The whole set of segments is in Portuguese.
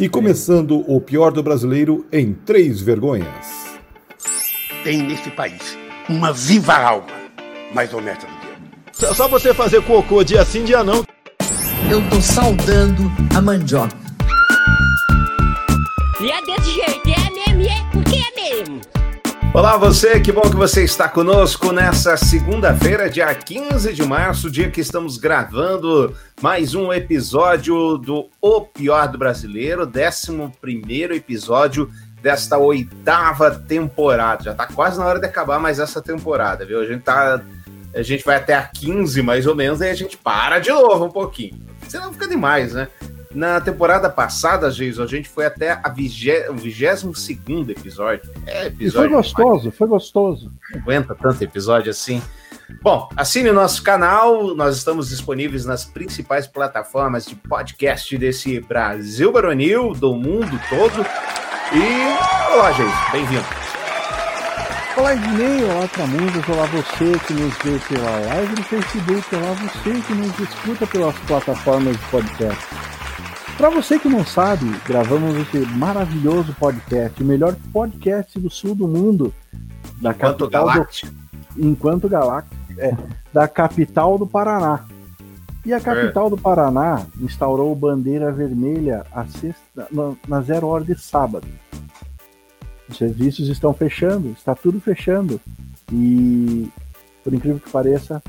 E começando o pior do brasileiro em três vergonhas. Tem nesse país uma viva alma mais honesta do que eu. Só você fazer cocô dia sim, dia não. Eu tô saudando a mandioca. E é desse jeito, é mesmo, é porque é mesmo. Olá você, que bom que você está conosco nessa segunda-feira, dia 15 de março, dia que estamos gravando mais um episódio do O Pior do Brasileiro, 11 primeiro episódio desta oitava temporada. Já está quase na hora de acabar mais essa temporada, viu? A gente tá a gente vai até a 15 mais ou menos, aí a gente para de novo um pouquinho. Senão fica demais, né? Na temporada passada, Jason, a gente foi até a vigé... o 22 episódio. É, episódio. E foi gostoso, foi gostoso. Não aguenta tanto episódio assim. Bom, assine o nosso canal, nós estamos disponíveis nas principais plataformas de podcast desse Brasil Baronil, do mundo todo. E olá, gente, bem-vindo. Olá, Ednei, olá, Tramundos, olá você que nos vê pela live no Facebook, olá você que nos escuta pelas plataformas de podcast. Para você que não sabe, gravamos esse maravilhoso podcast, o melhor podcast do sul do mundo, da Enquanto capital Galáctico. do Enquanto Galáctico, é, da capital do Paraná. E a capital é. do Paraná instaurou bandeira vermelha sexta, na, na zero hora de sábado. Os serviços estão fechando, está tudo fechando. E, por incrível que pareça,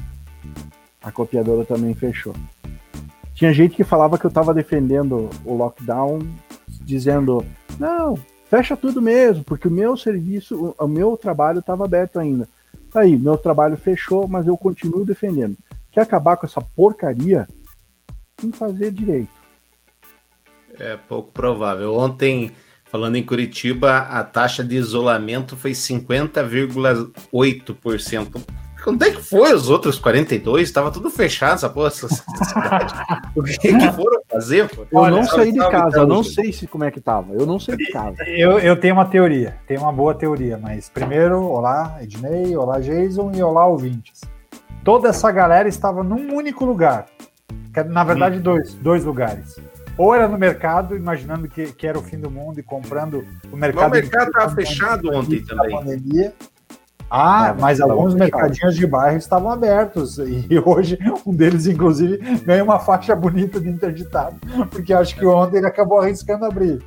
a copiadora também fechou. Tinha gente que falava que eu estava defendendo o lockdown, dizendo: não, fecha tudo mesmo, porque o meu serviço, o, meu trabalho estava aberto ainda. Tá aí, meu trabalho fechou, mas eu continuo defendendo. Quer acabar com essa porcaria? Tem que fazer direito. É pouco provável. Ontem, falando em Curitiba, a taxa de isolamento foi 50,8%. Onde é que foi os outros 42? Estava tudo fechado essa porra, essa cidade. o que, que foram fazer? Pô? Eu Olha, não saí de casa, eu não sei se como é que tava. Eu não sei de casa. Eu, eu tenho uma teoria, tenho uma boa teoria, mas primeiro, olá, Ednei, olá, Jason e olá, ouvintes. Toda essa galera estava num único lugar. Na verdade, hum. dois, dois lugares. Ou era no mercado, imaginando que, que era o fim do mundo e comprando o mercado. Mas o mercado estava fechado ontem também. Pandemia, ah, mas alguns mercadinhos de bairro estavam abertos e hoje um deles, inclusive, ganha uma faixa bonita de interditado, porque acho que ontem ele acabou arriscando abrir.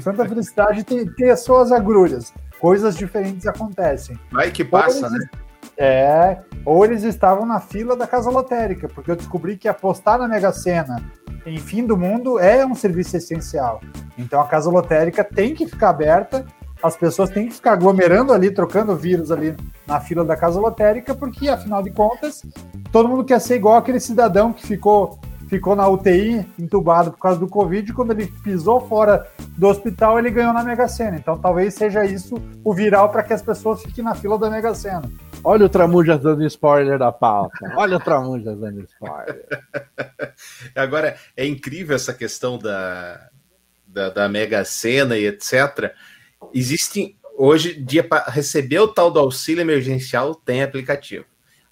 Santa Felicidade tem, tem as suas agrulhas, coisas diferentes acontecem. Vai que passa, eles, né? É, ou eles estavam na fila da casa lotérica, porque eu descobri que apostar na Mega Sena em fim do mundo é um serviço essencial. Então a casa lotérica tem que ficar aberta as pessoas têm que ficar aglomerando ali, trocando vírus ali na fila da casa lotérica, porque afinal de contas, todo mundo quer ser igual aquele cidadão que ficou ficou na UTI entubado por causa do Covid, quando ele pisou fora do hospital, ele ganhou na Mega Sena. Então talvez seja isso o viral para que as pessoas fiquem na fila da Mega Sena. Olha o Tramujas dando spoiler da pauta. Olha o Tramujas dando spoiler. Agora, é incrível essa questão da, da, da Mega Sena e etc Existem hoje dia para receber o tal do auxílio emergencial tem aplicativo.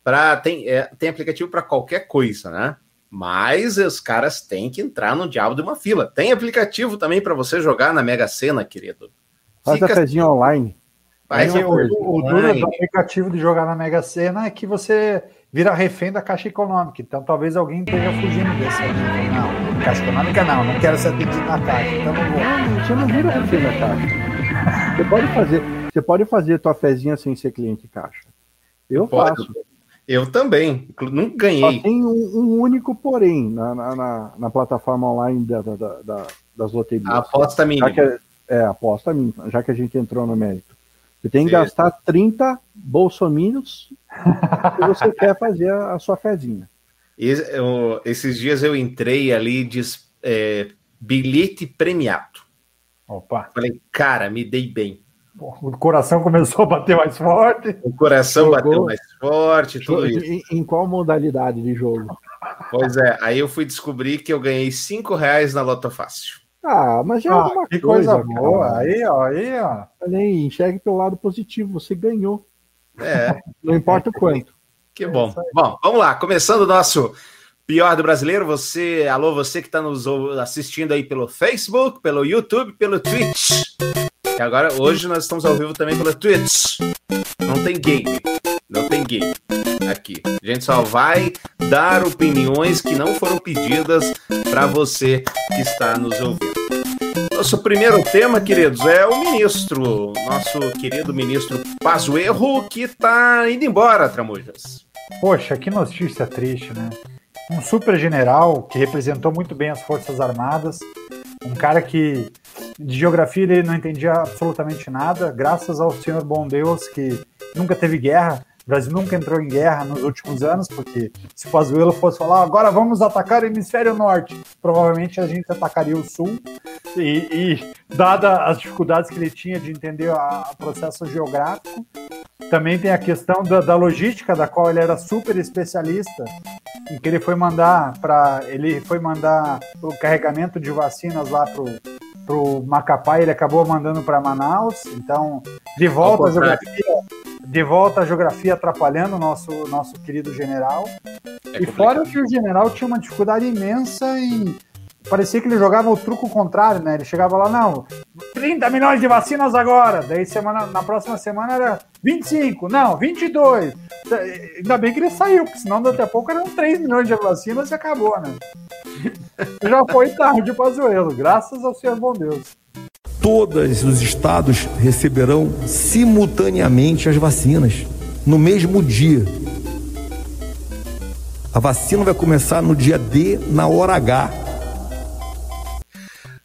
Para tem, é, tem aplicativo para qualquer coisa, né? Mas os caras têm que entrar no diabo de uma fila. Tem aplicativo também para você jogar na Mega Sena, querido. Faz Fica... a pezinha online. Faz é o, o, o duro do aplicativo de jogar na Mega Sena é que você vira refém da Caixa Econômica. Então talvez alguém esteja fugindo desse. Não, Caixa Econômica não, não quero ser atendido na Caixa. Então não vou. Não, você não vira refém da Caixa. Você pode fazer, você pode fazer tua fezinha sem ser cliente caixa. Eu pode. faço. Eu também, não ganhei. Só tem um, um único porém na, na, na, plataforma online da, da, da, das loterias. A aposta mínima. É, é, aposta mínima, já que a gente entrou no mérito. Você tem que gastar 30 bolsominions se você quer fazer a, a sua fezinha. esses dias eu entrei ali de é, bilhete premiado. Opa. Falei, cara, me dei bem. O coração começou a bater mais forte. O coração Jogou. bateu mais forte, tudo isso. Em, em, qual modalidade de jogo? Pois é, aí eu fui descobrir que eu ganhei cinco reais na Loto Fácil. Ah, mas já é ah, é uma que coisa, coisa boa. Aí, ó, aí, ó. Aí, enxergue pelo lado positivo, você ganhou. É. Não importa o quanto. Que bom. Bom, vamos lá, começando o nosso Pior do brasileiro, você, alô, você que está nos assistindo aí pelo Facebook, pelo YouTube, pelo Twitch. E agora, hoje nós estamos ao vivo também pelo Twitch. Não tem game, não tem game aqui. A gente só vai dar opiniões que não foram pedidas para você que está nos ouvindo. Nosso primeiro tema, queridos, é o ministro, nosso querido ministro Pazuerro, que está indo embora, Tramujas. Poxa, que notícia triste, né? Um super general que representou muito bem as Forças Armadas, um cara que de geografia ele não entendia absolutamente nada, graças ao Senhor Bom Deus que nunca teve guerra, o Brasil nunca entrou em guerra nos últimos anos, porque se o Pazuello fosse falar agora vamos atacar o hemisfério norte, provavelmente a gente atacaria o sul. E, e dada as dificuldades que ele tinha de entender o processo geográfico, também tem a questão da, da, logística, da qual ele era super especialista, em que ele foi mandar para ele foi mandar o carregamento de vacinas lá pro pro Macapá, ele acabou mandando para Manaus. Então, de volta a geografia, de volta a geografia atrapalhando o nosso, nosso querido general. É e fora que o general tinha uma dificuldade imensa em. Parecia que ele jogava o truco contrário, né? Ele chegava lá, não, 30 milhões de vacinas agora. Daí semana, na próxima semana era 25, não, 22. Ainda bem que ele saiu, porque senão daqui a pouco eram 3 milhões de vacinas e acabou, né? Já foi tarde para Pazuello, graças ao Senhor bom Deus todos os estados receberão simultaneamente as vacinas, no mesmo dia. A vacina vai começar no dia D, na hora H.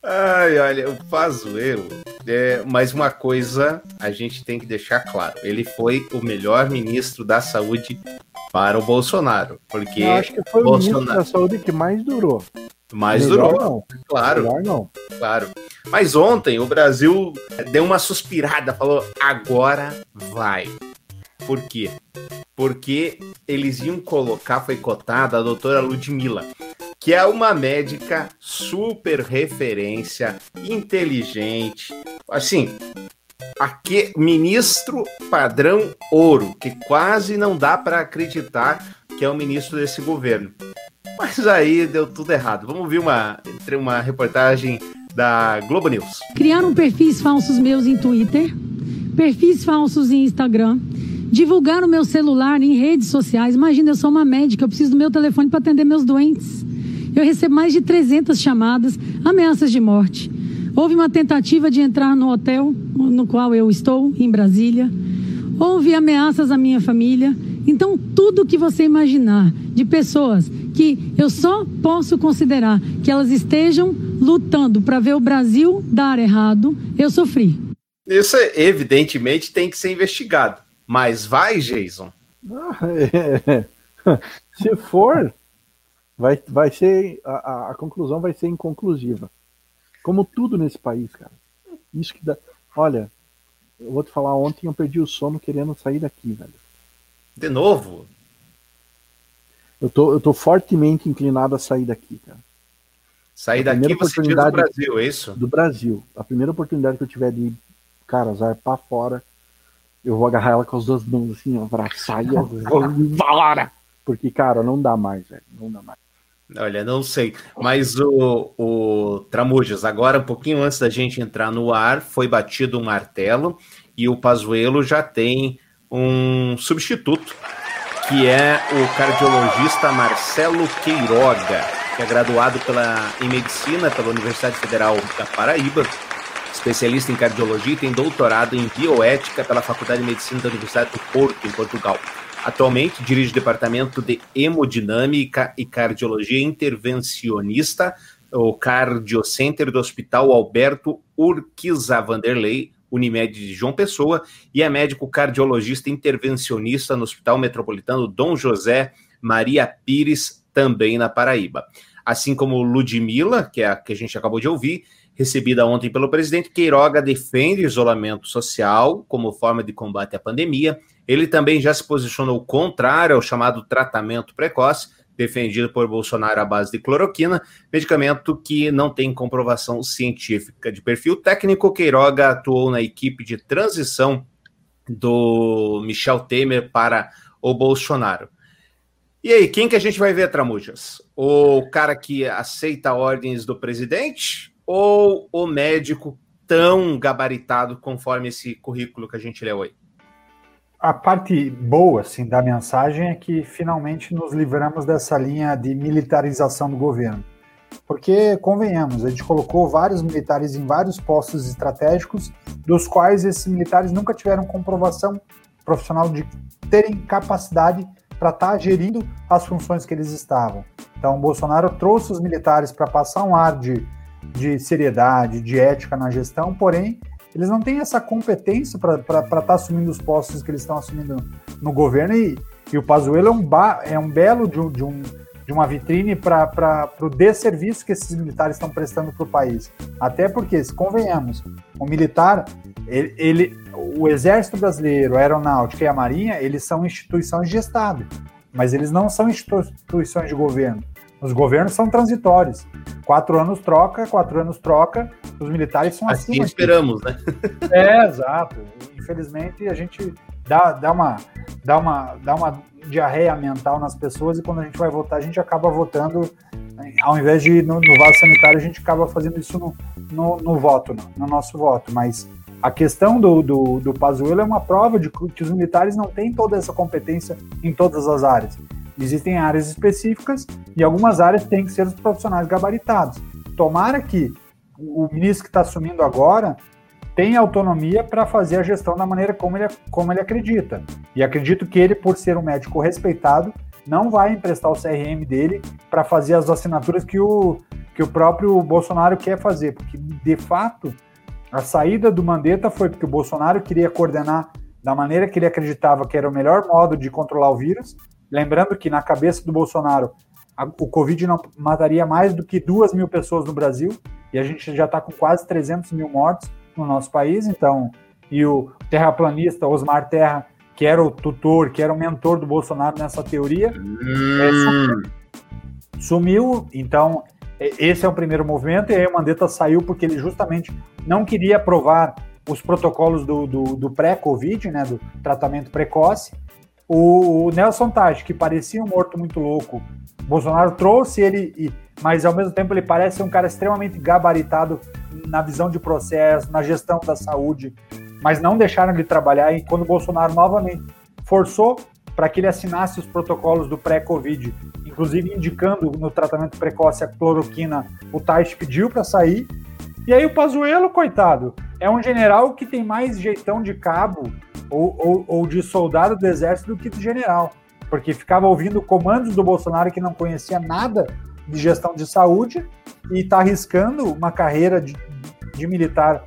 Ai, olha, o Pazuello, é, mas uma coisa a gente tem que deixar claro: ele foi o melhor ministro da saúde para o Bolsonaro. Porque Eu acho que foi Bolsonaro... o ministro da saúde que mais durou. Mais Melhor durou. Não. Claro. Melhor não. Claro. Mas ontem o Brasil deu uma suspirada, falou: agora vai. Por quê? Porque eles iam colocar, foi cotada a doutora Ludmilla, que é uma médica super referência, inteligente, assim, aqui, ministro padrão ouro, que quase não dá para acreditar que é o ministro desse governo. Mas aí deu tudo errado. Vamos ver uma, uma reportagem da Globo News. Criaram perfis falsos meus em Twitter, perfis falsos em Instagram, divulgaram meu celular em redes sociais. Imagina, eu sou uma médica, eu preciso do meu telefone para atender meus doentes. Eu recebo mais de 300 chamadas, ameaças de morte. Houve uma tentativa de entrar no hotel no qual eu estou, em Brasília. Houve ameaças à minha família. Então, tudo que você imaginar de pessoas que eu só posso considerar que elas estejam lutando para ver o Brasil dar errado, eu sofri. Isso, evidentemente, tem que ser investigado. Mas vai, Jason? Se for, vai, vai ser. A, a conclusão vai ser inconclusiva. Como tudo nesse país, cara. Isso que dá. Olha, eu vou te falar, ontem eu perdi o sono querendo sair daqui, velho. De novo? Eu tô, eu tô fortemente inclinado a sair daqui, cara. Sair daqui você do Brasil, é isso? Do Brasil. A primeira oportunidade que eu tiver de, cara, para fora, eu vou agarrar ela com as duas mãos assim, abraçar e eu vou embora. Porque, cara, não dá mais, velho. Não dá mais. Olha, não sei. Mas o, o Tramujas, agora, um pouquinho antes da gente entrar no ar, foi batido um martelo e o Pazuello já tem um substituto, que é o cardiologista Marcelo Queiroga, que é graduado pela, em medicina pela Universidade Federal da Paraíba, especialista em cardiologia e tem doutorado em bioética pela Faculdade de Medicina da Universidade do Porto, em Portugal. Atualmente dirige o departamento de hemodinâmica e cardiologia intervencionista, o Cardiocenter do Hospital Alberto Urquiza Vanderlei, Unimed de João Pessoa, e é médico cardiologista intervencionista no Hospital Metropolitano Dom José Maria Pires, também na Paraíba. Assim como Ludmilla, que é a que a gente acabou de ouvir, recebida ontem pelo presidente, Queiroga defende o isolamento social como forma de combate à pandemia ele também já se posicionou contrário ao chamado tratamento precoce, defendido por Bolsonaro à base de cloroquina, medicamento que não tem comprovação científica de perfil técnico. Queiroga atuou na equipe de transição do Michel Temer para o Bolsonaro. E aí, quem que a gente vai ver, Tramujas? O cara que aceita ordens do presidente ou o médico tão gabaritado conforme esse currículo que a gente leu aí? A parte boa assim, da mensagem é que finalmente nos livramos dessa linha de militarização do governo. Porque, convenhamos, a gente colocou vários militares em vários postos estratégicos, dos quais esses militares nunca tiveram comprovação profissional de terem capacidade para estar tá gerindo as funções que eles estavam. Então, Bolsonaro trouxe os militares para passar um ar de, de seriedade, de ética na gestão, porém, eles não têm essa competência para estar tá assumindo os postos que eles estão assumindo no governo. E, e o Pazuello é um, ba, é um belo de, de um de uma vitrine para o desserviço que esses militares estão prestando para o país. Até porque, se convenhamos, o militar, ele, ele, o Exército Brasileiro, a Aeronáutica e a Marinha, eles são instituições de Estado, mas eles não são instituições de governo. Os governos são transitórios. Quatro anos troca, quatro anos troca, os militares são assim. Assim esperamos, né? É, exato. Infelizmente, a gente dá, dá, uma, dá, uma, dá uma diarreia mental nas pessoas e quando a gente vai votar, a gente acaba votando, ao invés de ir no, no vaso sanitário, a gente acaba fazendo isso no, no, no voto, no, no, nosso voto. Mas a questão do, do, do Pazuello é uma prova de que os militares não têm toda essa competência em todas as áreas. Existem áreas específicas e algumas áreas têm que ser os profissionais gabaritados. Tomara que o ministro que está assumindo agora tem autonomia para fazer a gestão da maneira como ele, como ele acredita. E acredito que ele, por ser um médico respeitado, não vai emprestar o CRM dele para fazer as assinaturas que o, que o próprio Bolsonaro quer fazer, porque de fato a saída do Mandetta foi porque o Bolsonaro queria coordenar da maneira que ele acreditava que era o melhor modo de controlar o vírus. Lembrando que na cabeça do Bolsonaro a, o Covid não mataria mais do que duas mil pessoas no Brasil e a gente já está com quase 300 mil mortos no nosso país, então, e o terraplanista Osmar Terra, que era o tutor, que era o mentor do Bolsonaro nessa teoria, hum. é, sumiu. sumiu. Então, esse é o primeiro movimento, e aí o Mandetta saiu porque ele justamente não queria aprovar os protocolos do, do, do pré-Covid, né, do tratamento precoce. O, Nelson Taj, que parecia um morto muito louco, Bolsonaro trouxe ele, mas ao mesmo tempo ele parece um cara extremamente gabaritado na visão de processo, na gestão da saúde, mas não deixaram ele trabalhar. E quando Bolsonaro novamente forçou para que ele assinasse os protocolos do pré-Covid, inclusive indicando no tratamento precoce a cloroquina, o Tais pediu para sair. E aí o Pazuello, coitado, é um general que tem mais jeitão de cabo ou, ou, ou de soldado do exército do que de general, porque ficava ouvindo comandos do Bolsonaro que não conhecia nada de gestão de saúde e está arriscando uma carreira de, de militar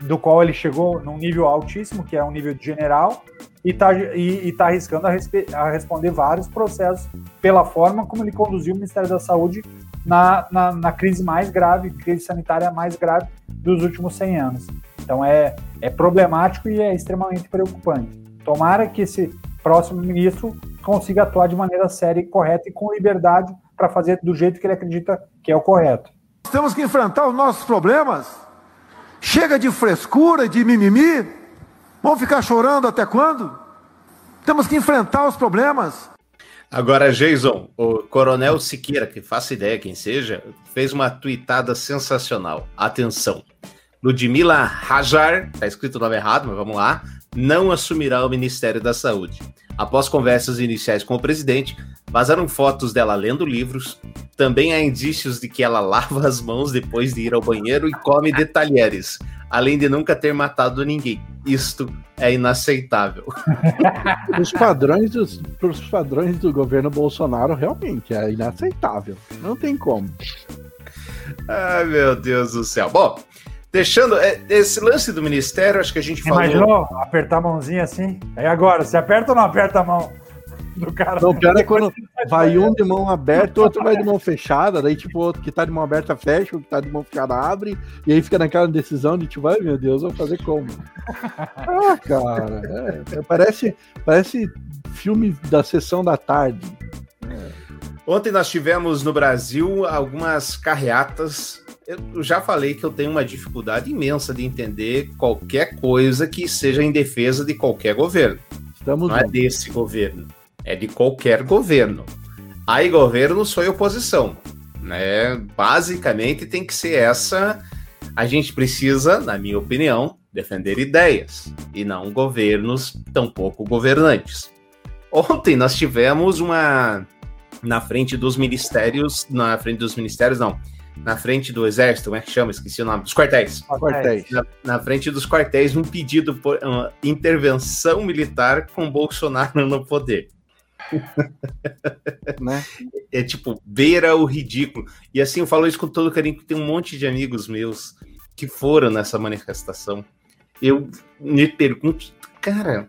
do qual ele chegou num nível altíssimo, que é um nível de general, e está e, e tá arriscando a, respe, a, responder vários processos pela forma como ele conduziu o Ministério da Saúde na, na, na, crise mais grave, crise sanitária mais grave dos últimos 100 anos. Então é, é problemático e é extremamente preocupante. Tomara que esse próximo ministro consiga atuar de maneira séria e correta e com liberdade para fazer do jeito que ele acredita que é o correto. Temos que enfrentar os nossos problemas. Chega de frescura, de mimimi. Vamos ficar chorando até quando? Temos que enfrentar os problemas. Agora, Jason, o Coronel Siqueira, que faça ideia quem seja, fez uma tweetada sensacional. Atenção. Ludmila Hajar, tá escrito o nome errado, mas vamos lá, não assumirá o Ministério da Saúde. Após conversas iniciais com o presidente, vazaram fotos dela lendo livros. Também há indícios de que ela lava as mãos depois de ir ao banheiro e come de talheres, além de nunca ter matado ninguém. Isto é inaceitável. os padrões dos, os padrões do governo Bolsonaro realmente é inaceitável. Não tem como. Ai, meu Deus do céu. Bom, Deixando é, esse lance do ministério, acho que a gente falou. Imaginou apertar a mãozinha assim? Aí agora, você aperta ou não aperta a mão? Do cara. Não, pior é quando vai um de mão aberta, o outro vai de mão fechada, daí tipo, o outro que tá de mão aberta fecha, o que tá de mão fechada abre, e aí fica naquela decisão de tipo, ai meu Deus, vou fazer como? Ah, cara, é, parece, parece filme da sessão da tarde. É. Ontem nós tivemos no Brasil algumas carreatas eu já falei que eu tenho uma dificuldade imensa de entender qualquer coisa que seja em defesa de qualquer governo. Estamos Não é desse governo, é de qualquer governo. aí governo sou oposição, né? Basicamente tem que ser essa. A gente precisa, na minha opinião, defender ideias e não governos, tampouco governantes. Ontem nós tivemos uma na frente dos ministérios, na frente dos ministérios não, na frente do exército, como é que chama? Esqueci o nome, dos quartéis. Quartéis. Na, na frente dos quartéis, um pedido por uma intervenção militar com Bolsonaro no poder. Né? É tipo, beira o ridículo. E assim, eu falo isso com todo carinho, porque tem um monte de amigos meus que foram nessa manifestação. Eu me pergunto, cara,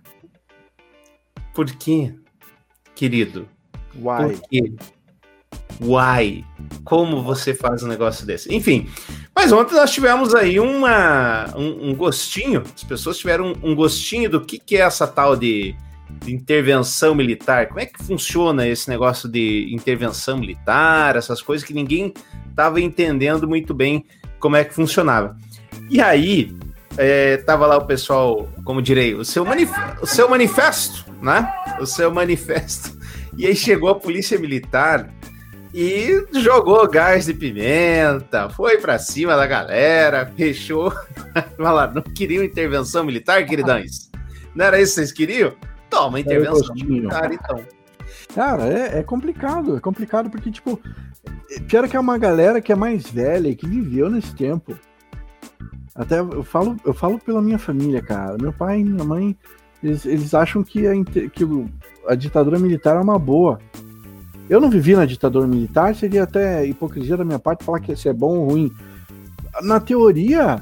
por quê, querido? Uai. Por quê? Why? Como você faz um negócio desse? Enfim, mas ontem nós tivemos aí uma, um, um gostinho, as pessoas tiveram um, gostinho do que, que é essa tal de, de intervenção militar. Como é que funciona esse negócio de intervenção militar, essas coisas que ninguém estava entendendo muito bem como é que funcionava. E aí, é, tava lá o pessoal, como direi, o seu, manif o seu manifesto, né? O seu manifesto. E aí chegou a polícia militar e jogou gás de pimenta, foi para cima da galera, fechou. Falaram, não queriam intervenção militar, queridões? Não era isso que vocês queriam? Toma, intervenção militar, então. Cara, é, é, complicado, é complicado porque, tipo, pior que é uma galera que é mais velha e que viveu nesse tempo. Até eu falo, eu falo pela minha família, cara. Meu pai e minha mãe, eles, eles acham que a, que a ditadura militar é uma boa. Eu não vivi na ditadura militar, seria até hipocrisia da minha parte falar que isso é bom ou ruim. Na teoria,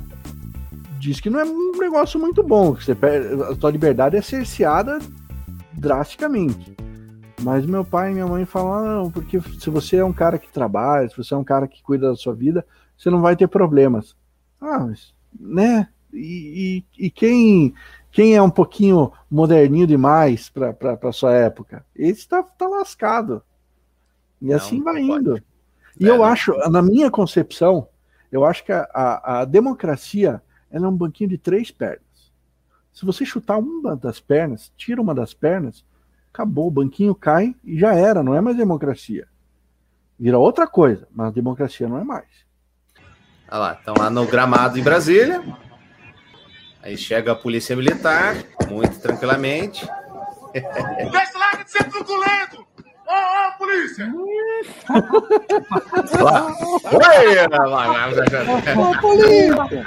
diz que não é um negócio muito bom, que você perde, a sua liberdade é cerceada drasticamente. Mas meu pai e minha mãe falam, não, porque se você é um cara que trabalha, se você é um cara que cuida da sua vida, você não vai ter problemas. Ah, mas, né? E, e, e quem quem é um pouquinho moderninho demais para sua época, esse tá, tá lascado. E não, assim vai indo. E é, eu não. acho, na minha concepção, eu acho que a, a, a democracia é um banquinho de três pernas. Se você chutar uma das pernas, tira uma das pernas, acabou, o banquinho cai e já era, não é mais democracia. Vira outra coisa, mas democracia não é mais. Olha lá, estão lá no gramado em Brasília. Aí chega a polícia militar, muito tranquilamente. Desce lá de ser truculento! Ô, ô, polícia! Oi! Ô, polícia!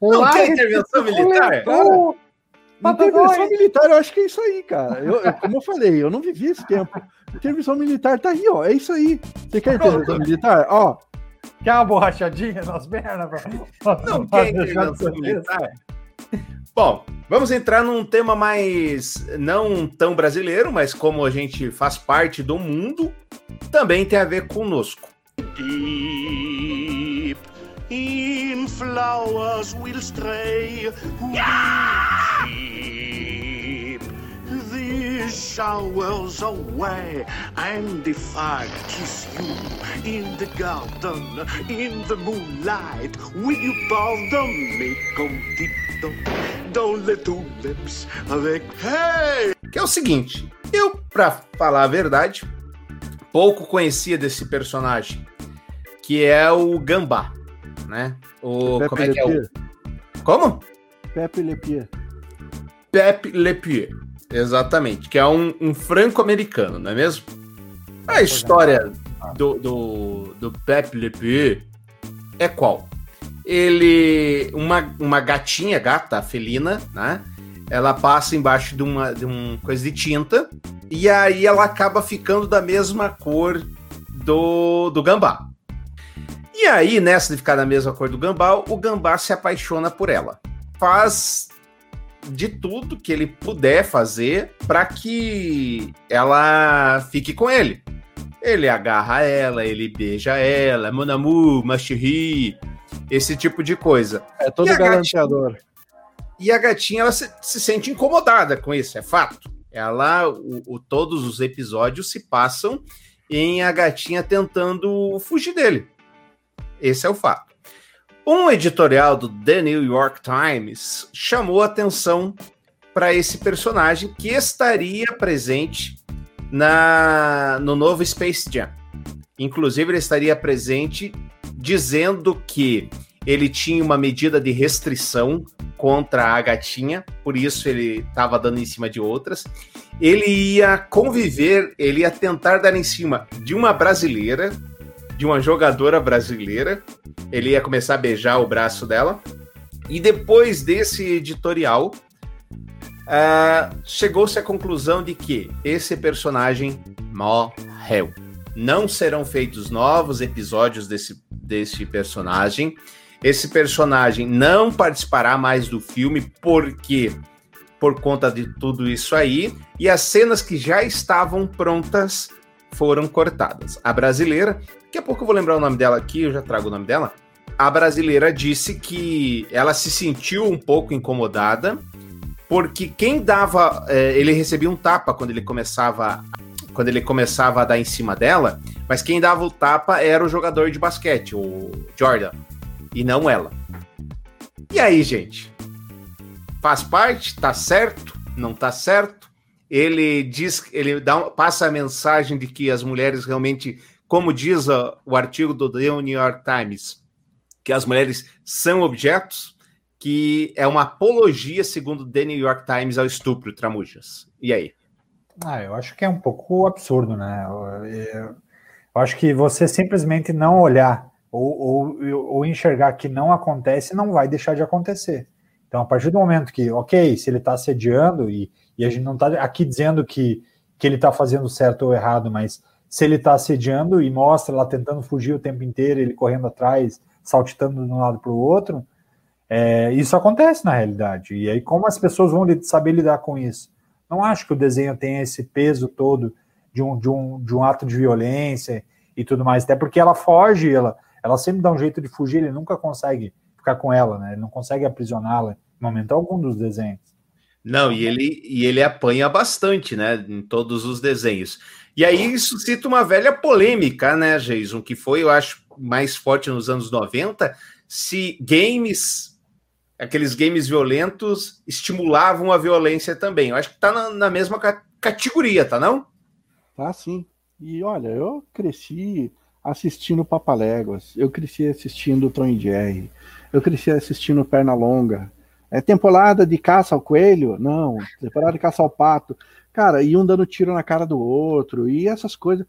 Não tem intervenção militar? Cara, intervenção militar, eu acho que é isso aí, cara. Eu, eu, como eu falei, eu não vivi esse tempo. Intervenção militar tá aí, ó. É isso aí. Você quer intervenção militar? Ó. Quer uma borrachadinha nas pernas? Não quer intervenção militar? Bom, vamos entrar num tema mais não tão brasileiro, mas como a gente faz parte do mundo, também tem a ver conosco. Deep in flowers will stray. Yeah! Showers away. And if I kiss you in the garden, in the moonlight, will you pardon me, condito, dans les tulips avec hey? Que é o seguinte, eu, pra falar a verdade, pouco conhecia desse personagem, que é o Gambá, né? O, Pepe como é que é o... Como? Pepe Le. Pepe Le Pied. Exatamente, que é um, um franco-americano, não é mesmo? A história do, do, do Pepe Le Pew é qual? Ele. Uma, uma gatinha, gata, felina, né? Ela passa embaixo de uma, de uma coisa de tinta e aí ela acaba ficando da mesma cor do, do gambá. E aí, nessa de ficar da mesma cor do gambá, o gambá se apaixona por ela. Faz de tudo que ele puder fazer para que ela fique com ele. Ele agarra ela, ele beija ela, mon amour, ma chérie, esse tipo de coisa. É todo e galanteador. e a gatinha ela se, se, sente incomodada com isso, é fato. Ela, o, o, todos os episódios se passam em a gatinha tentando fugir dele. Esse é o fato. Um editorial do The New York Times chamou atenção para esse personagem que estaria presente na, no novo Space Jam. Inclusive, ele estaria presente dizendo que ele tinha uma medida de restrição contra a gatinha, por isso ele estava dando em cima de outras. Ele ia conviver, ele ia tentar dar em cima de uma brasileira, de uma jogadora brasileira. Ele ia começar a beijar o braço dela. E depois desse editorial, uh, chegou-se à conclusão de que esse personagem morreu. Não serão feitos novos episódios desse, desse personagem. Esse personagem não participará mais do filme porque por conta de tudo isso aí e as cenas que já estavam prontas foram cortadas. A brasileira, daqui a pouco eu vou lembrar o nome dela aqui, eu já trago o nome dela. A brasileira disse que ela se sentiu um pouco incomodada porque quem dava, é, ele recebia um tapa quando ele começava quando ele começava a dar em cima dela, mas quem dava o tapa era o jogador de basquete, o Jordan, e não ela. E aí, gente? Faz parte? Tá certo? Não tá certo? Ele diz, ele dá, passa a mensagem de que as mulheres realmente, como diz o artigo do The New York Times, que as mulheres são objetos, que é uma apologia, segundo The New York Times, ao estupro, Tramujas. E aí? Ah, eu acho que é um pouco absurdo, né? Eu, eu acho que você simplesmente não olhar ou, ou, ou, enxergar que não acontece não vai deixar de acontecer. Então, a partir do momento que, ok, se ele está assediando, e, e, a gente não está aqui dizendo que, que ele está fazendo certo ou errado, mas se ele está assediando e mostra lá tentando fugir o tempo inteiro, ele correndo atrás, saltitando de um lado para o outro, é, isso acontece na realidade. E aí, como as pessoas vão saber lidar com isso? Não acho que o desenho tenha esse peso todo de um, de um, de um ato de violência e tudo mais, até porque ela foge, ela, ela sempre dá um jeito de fugir, ele nunca consegue ficar com ela, né? Ele não consegue aprisioná-la em momento algum dos desenhos. Não, e ele, e ele apanha bastante, né? Em todos os desenhos. E aí isso cita uma velha polêmica, né, Jason? Que foi, eu acho, mais forte nos anos 90, se games, aqueles games violentos, estimulavam a violência também. Eu acho que tá na, na mesma categoria, tá não? Tá sim. E olha, eu cresci assistindo Papaléguas, eu cresci assistindo Tom e Jerry, eu cresci assistindo Pernalonga. É temporada de caça ao coelho? Não. Temporada de caça ao pato. Cara, e um dando tiro na cara do outro, e essas coisas.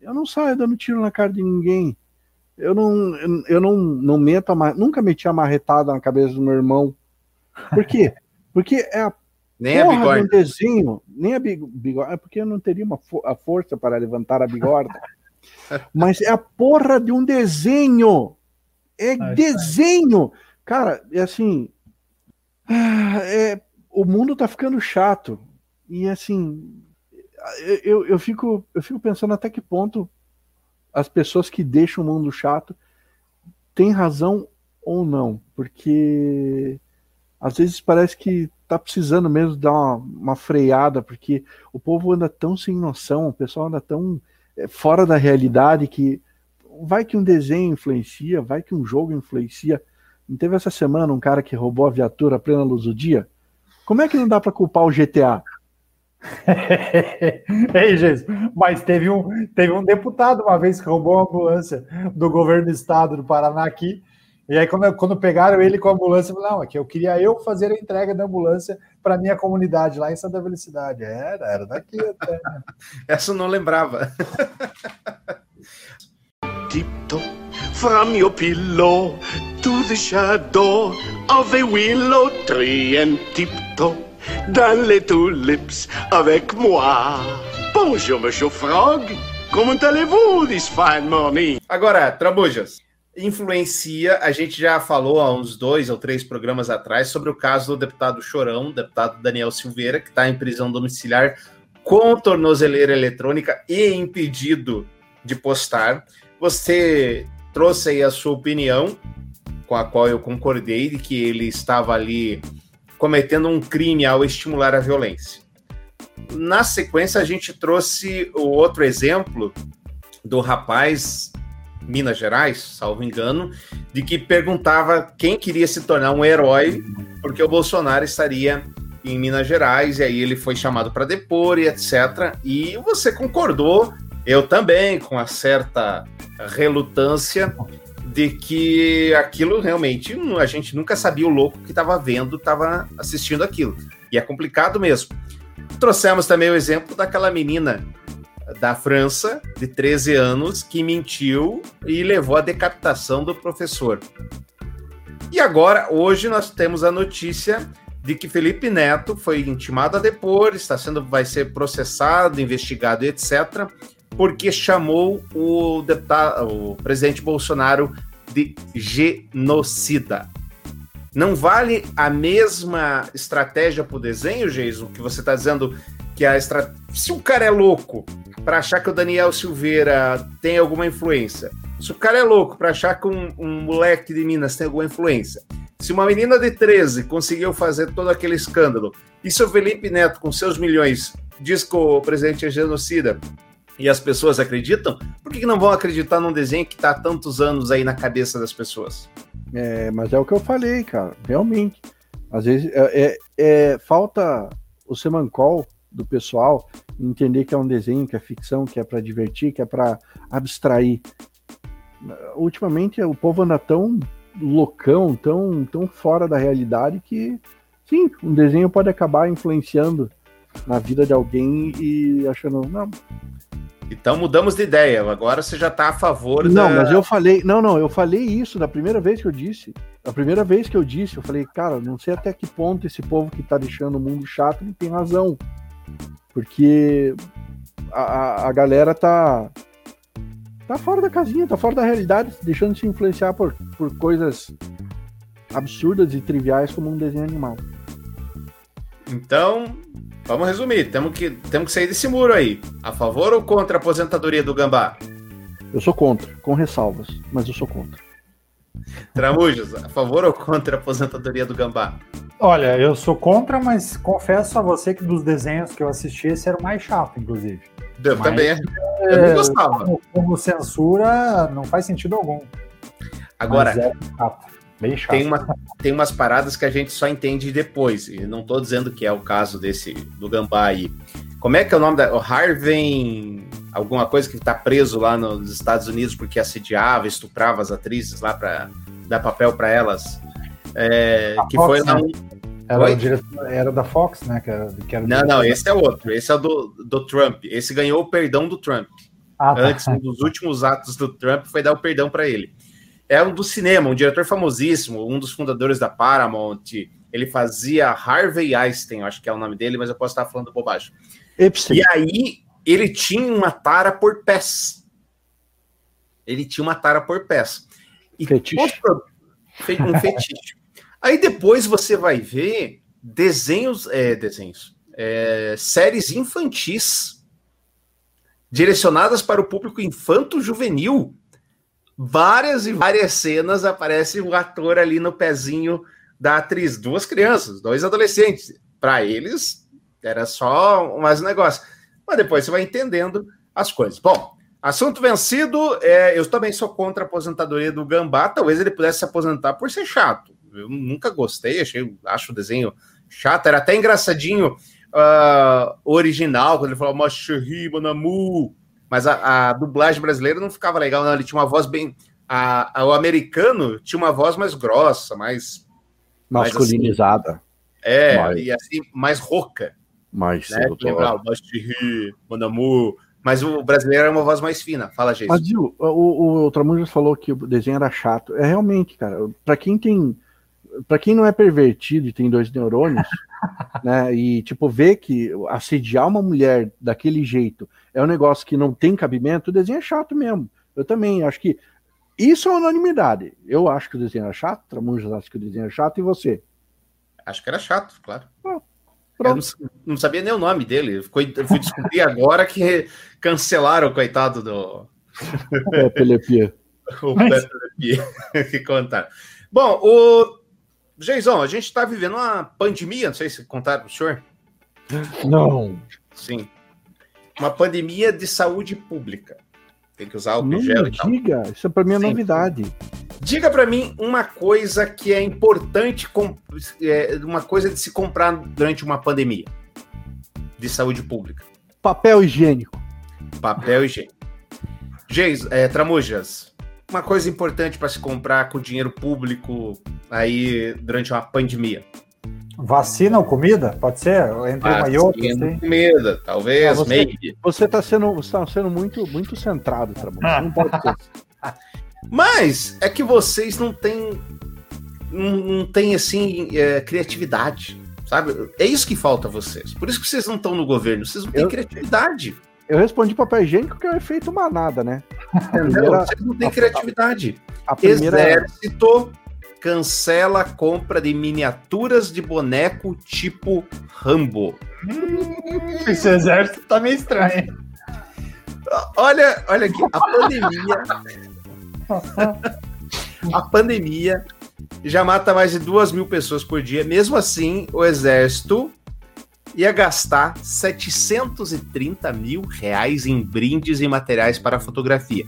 Eu não saio dando tiro na cara de ninguém. Eu não, eu não, não meto, nunca meti a marretada na cabeça do meu irmão. Por quê? Porque é a nem porra a bigorna. de um desenho, nem a bigorna, é porque eu não teria uma fo a força para levantar a bigorna. Mas é a porra de um desenho. É ah, desenho. Cara, é assim. Ah, é, o mundo tá ficando chato. E assim. Eu, eu, fico, eu fico pensando até que ponto as pessoas que deixam o mundo chato têm razão ou não. Porque às vezes parece que tá precisando mesmo dar uma, uma, freada, porque o povo anda tão sem noção, o pessoal anda tão é, fora da realidade que vai que um desenho influencia, vai que um jogo influencia. Não teve essa semana um cara que roubou a viatura à plena luz do dia? Como é que não dá para culpar o GTA? Ei, Jesus, mas teve um, teve um deputado uma vez que roubou uma ambulância do governo do estado do Paraná aqui. E aí, quando, quando pegaram ele com a ambulância, falou, não, aqui eu queria eu fazer a entrega da ambulância para minha comunidade lá em Santa Felicidade. Era, era daqui até. Né? Essa eu não lembrava. Tiptoe from your pillow to the shadow of a willow tree and tiptoe dans les tulips avec moi. Bonjour, Monsieur Frog. Comment allez-vous this fine morning? Agora, Trabujas, influencia, a gente já falou há uns dois ou três programas atrás sobre o caso do deputado Chorão, deputado Daniel Silveira, que está em prisão domiciliar com tornozeleira eletrônica e impedido de postar. Você trouxe aí a sua opinião, com a qual eu concordei, de que ele estava ali cometendo um crime ao estimular a violência. Na sequência, a gente trouxe o outro exemplo do rapaz, Minas Gerais, salvo engano, de que perguntava quem queria se tornar um herói, porque o Bolsonaro estaria em Minas Gerais, e aí ele foi chamado para depor e etc. E você concordou, eu também, com uma certa relutância, de que aquilo realmente a gente nunca sabia o louco que estava vendo, estava assistindo aquilo. E é complicado mesmo. Trouxemos também o exemplo daquela menina da França, de 13 anos, que mentiu e levou à decapitação do professor. E agora, hoje, nós temos a notícia de que Felipe Neto foi intimado a depor, está sendo, vai ser processado, investigado, etc., porque chamou o, deputado, o presidente Bolsonaro de genocida. Não vale a mesma estratégia para o desenho, Jason, que você está dizendo que a estra... se o cara é louco para achar que o Daniel Silveira tem alguma influência, se o cara é louco para achar que um, um, moleque de Minas tem alguma influência, se uma menina de 13 conseguiu fazer todo aquele escândalo, e se o Felipe Neto, com seus milhões, diz que o presidente é genocida, e as pessoas acreditam, por que não vão acreditar num desenho que está há tantos anos aí na cabeça das pessoas? É, mas é o que eu falei, cara, realmente. Às vezes é, é, é falta o semancol do pessoal entender que é um desenho, que é ficção, que é para divertir, que é para abstrair. Ultimamente o povo anda tão loucão, tão, tão fora da realidade que sim, um desenho pode acabar influenciando na vida de alguém e achando, não, então mudamos de ideia. Agora você já está a favor não, da. Não, mas eu falei. Não, não, eu falei isso na primeira vez que eu disse. A primeira vez que eu disse, eu falei, cara, não sei até que ponto esse povo que está deixando o mundo chato ele tem razão. Porque a, a galera tá. tá fora da casinha, tá fora da realidade, deixando se influenciar por, por coisas absurdas e triviais como um desenho animado. Então, Vamos resumir, temos que, temos que sair desse muro aí. A favor ou contra a aposentadoria do Gambá? Eu sou contra, com ressalvas, mas eu sou contra. Tramujos, a favor ou contra a aposentadoria do Gambá? Olha, eu sou contra, mas confesso a você que dos desenhos que eu assisti, esse era o mais chato, inclusive. Eu mas, também. É, eu não gostava. Como, como, censura, não faz sentido algum. Agora, é Bem chato. Tem, uma, tem umas paradas que a gente só entende depois. E não estou dizendo que é o caso desse do Gambá aí. Como é que é o nome da. O Harvey. Alguma coisa que está preso lá nos Estados Unidos porque assediava, estuprava as atrizes lá para dar papel para elas. É, que Fox, foi lá um... Era, diretor, era, da Fox, né? Que era, que era não, não, esse é outro. Esse é do, do Trump. Esse ganhou o perdão do Trump. Ah, tá. Antes, um dos últimos atos do Trump foi dar o perdão para ele é um do cinema, um diretor famosíssimo, um dos fundadores da Paramount. Ele fazia Harvey Einstein, acho que é o nome dele, mas eu posso estar falando bobagem. Epstein. E aí ele tinha uma tara por pés. Ele tinha uma tara por pés. E fetiche. Um fetiche. aí depois você vai ver desenhos, é, desenhos, é, séries infantis direcionadas para o público infanto-juvenil várias e várias cenas aparece o ator ali no pezinho da atriz. Duas crianças, dois adolescentes. Para eles, era só mais um negócio. Mas depois você vai entendendo as coisas. Bom, assunto vencido. É, eu também sou contra a aposentadoria do Gambá. Talvez ele pudesse se aposentar por ser chato. Eu nunca gostei, achei, acho o desenho chato. Era até engraçadinho uh, original, quando ele falou Macherri, Manamu mas a, a, dublagem brasileira não ficava legal, não. Ele tinha uma voz bem. A, a, o americano tinha uma voz mais grossa, mais. Masculinizada. Mais assim, é, mais... e assim, mais rouca. Mais né? Lembrar o Manamu. Mas o brasileiro era uma voz mais fina. Fala, gente. Mas, Gil, o, o, o Tramujas falou que o desenho era chato. É realmente, cara. Para quem tem. Para quem não é pervertido e tem dois neurônios, né? E tipo, ver que assediar uma mulher daquele jeito é um negócio que não tem cabimento, o desenho é chato mesmo. Eu também acho que isso é unanimidade. Eu acho que o desenho é chato, Tramujas acha que o desenho é chato, e você? Acho que era chato, claro. Ah, eu não, não, sabia nem o nome dele. Fui, fui descobrir agora que cancelaram o coitado do. É, Pelepia. o Mas... Pelepia. que contaram. Bom, o Geizão, a gente está vivendo uma pandemia, não sei se contaram para o senhor. Não. Sim. Uma pandemia de saúde pública. tem que usar álcool Não gel e tal. diga, isso pra mim é Sim. novidade. Diga pra mim uma coisa que é importante, é, uma coisa de se comprar durante uma pandemia de saúde pública. Papel higiênico. Papel higiênico. Geis, é, Tramujas, uma coisa importante para se comprar com dinheiro público aí durante uma pandemia. Vacina ou comida? Pode ser? Entre uma e outra, Vacina, assim. comida, talvez, Ah, você- maybe. Você tá sendo, você tá sendo muito, muito centrado, Tramujas. Não pode ser. Mas é que vocês não têm. Não, não têm, assim, é, criatividade. Sabe? É isso que falta a vocês. Por isso que vocês não estão no governo. Vocês não têm Eu- criatividade. Eu respondi papel higiênico que é o efeito manada, né? A primeira, Vocês não têm criatividade. a primeira, Exército cancela a compra de miniaturas de boneco tipo Rambo. Esse exército tá meio estranho. Olha, olha aqui, a pandemia. a pandemia já mata mais de duas mil pessoas por dia. Mesmo assim, o exército ia gastar 730 mil reais em brindes e materiais para fotografia.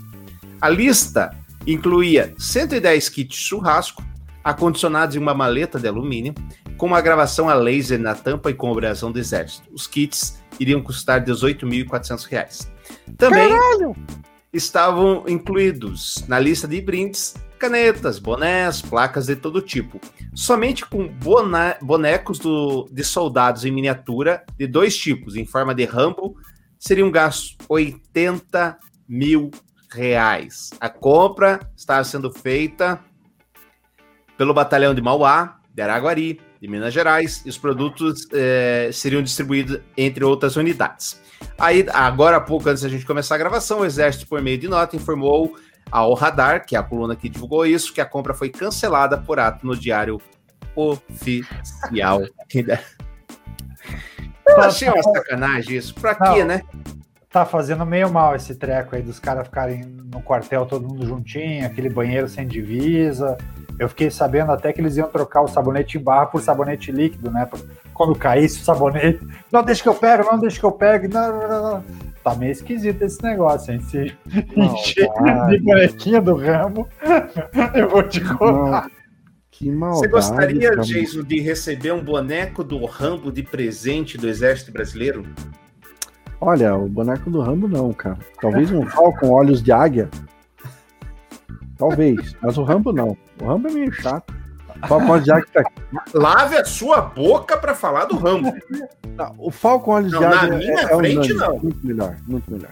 A lista incluía 110 kits churrasco, acondicionados em uma maleta de alumínio, com uma gravação a laser na tampa e com o brasão do exército. Os kits iriam custar 18.400 reais. Também estavam incluídos na lista de brindes canetas, bonés, placas de todo tipo. Somente com bona- bonecos do- de soldados em miniatura de dois tipos, em forma de Rambo, seriam gastos 80 mil reais. A compra estava sendo feita pelo batalhão de Mauá, de Araguari, de Minas Gerais, e os produtos eh, seriam distribuídos entre outras unidades. Aí, agora há pouco, antes da gente começar a gravação, o Exército, por meio de nota, informou ao Radar, que é a coluna que divulgou isso, que a compra foi cancelada por ato no Diário Oficial. Eu achei uma sacanagem isso. Pra quê, Não. né? Tá fazendo meio mal esse treco aí dos caras ficarem no quartel todo mundo juntinho, aquele banheiro sem divisa. Eu fiquei sabendo até que eles iam trocar o sabonete em barra por sabonete líquido, né? Quando caísse o sabonete. Não, deixa que eu pego, não, deixa que eu pego. Não, não, não. Tá meio esquisito esse negócio, hein? Se encher de bonequinha do ramo, eu vou te contar. Que maldade. Você gostaria, cara. Jason, de receber um boneco do Rambo de presente do Exército Brasileiro? Olha, o boneco do Rambo não, cara. Talvez um Falcon com olhos de águia. Talvez, mas o Rambo não. O Rambo é meio chato. O Falcon com olhos de águia tá aqui. Lave a sua boca pra falar do Rambo. Não, o Falcon olhos de na águia minha é, é frente, unânime. não. Muito melhor, muito melhor.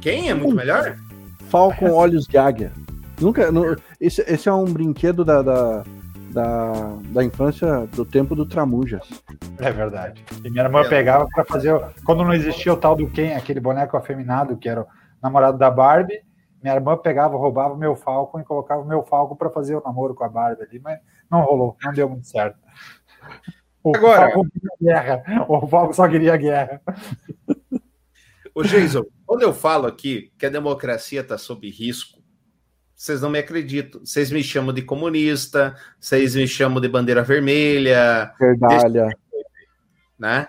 Quem é muito melhor? Falcon com olhos de águia. Nunca, nu- esse, esse é um brinquedo da, da, da, da infância do tempo do Tramujas. É verdade. E minha irmã pegava pra fazer. Quando não existia o tal do Ken, aquele boneco afeminado que era o namorado da Barbie, minha irmã pegava, roubava meu Falcon e colocava o meu Falcon pra fazer o namoro com a Barbie ali, mas não rolou, não deu muito certo. O Agora- queria guerra. O Falcon só queria guerra. Ô, Jason, quando eu falo aqui que a democracia está sob risco, vocês não me acreditam. Vocês me chamam de comunista, vocês me chamam de bandeira vermelha, Esquerdalha, né?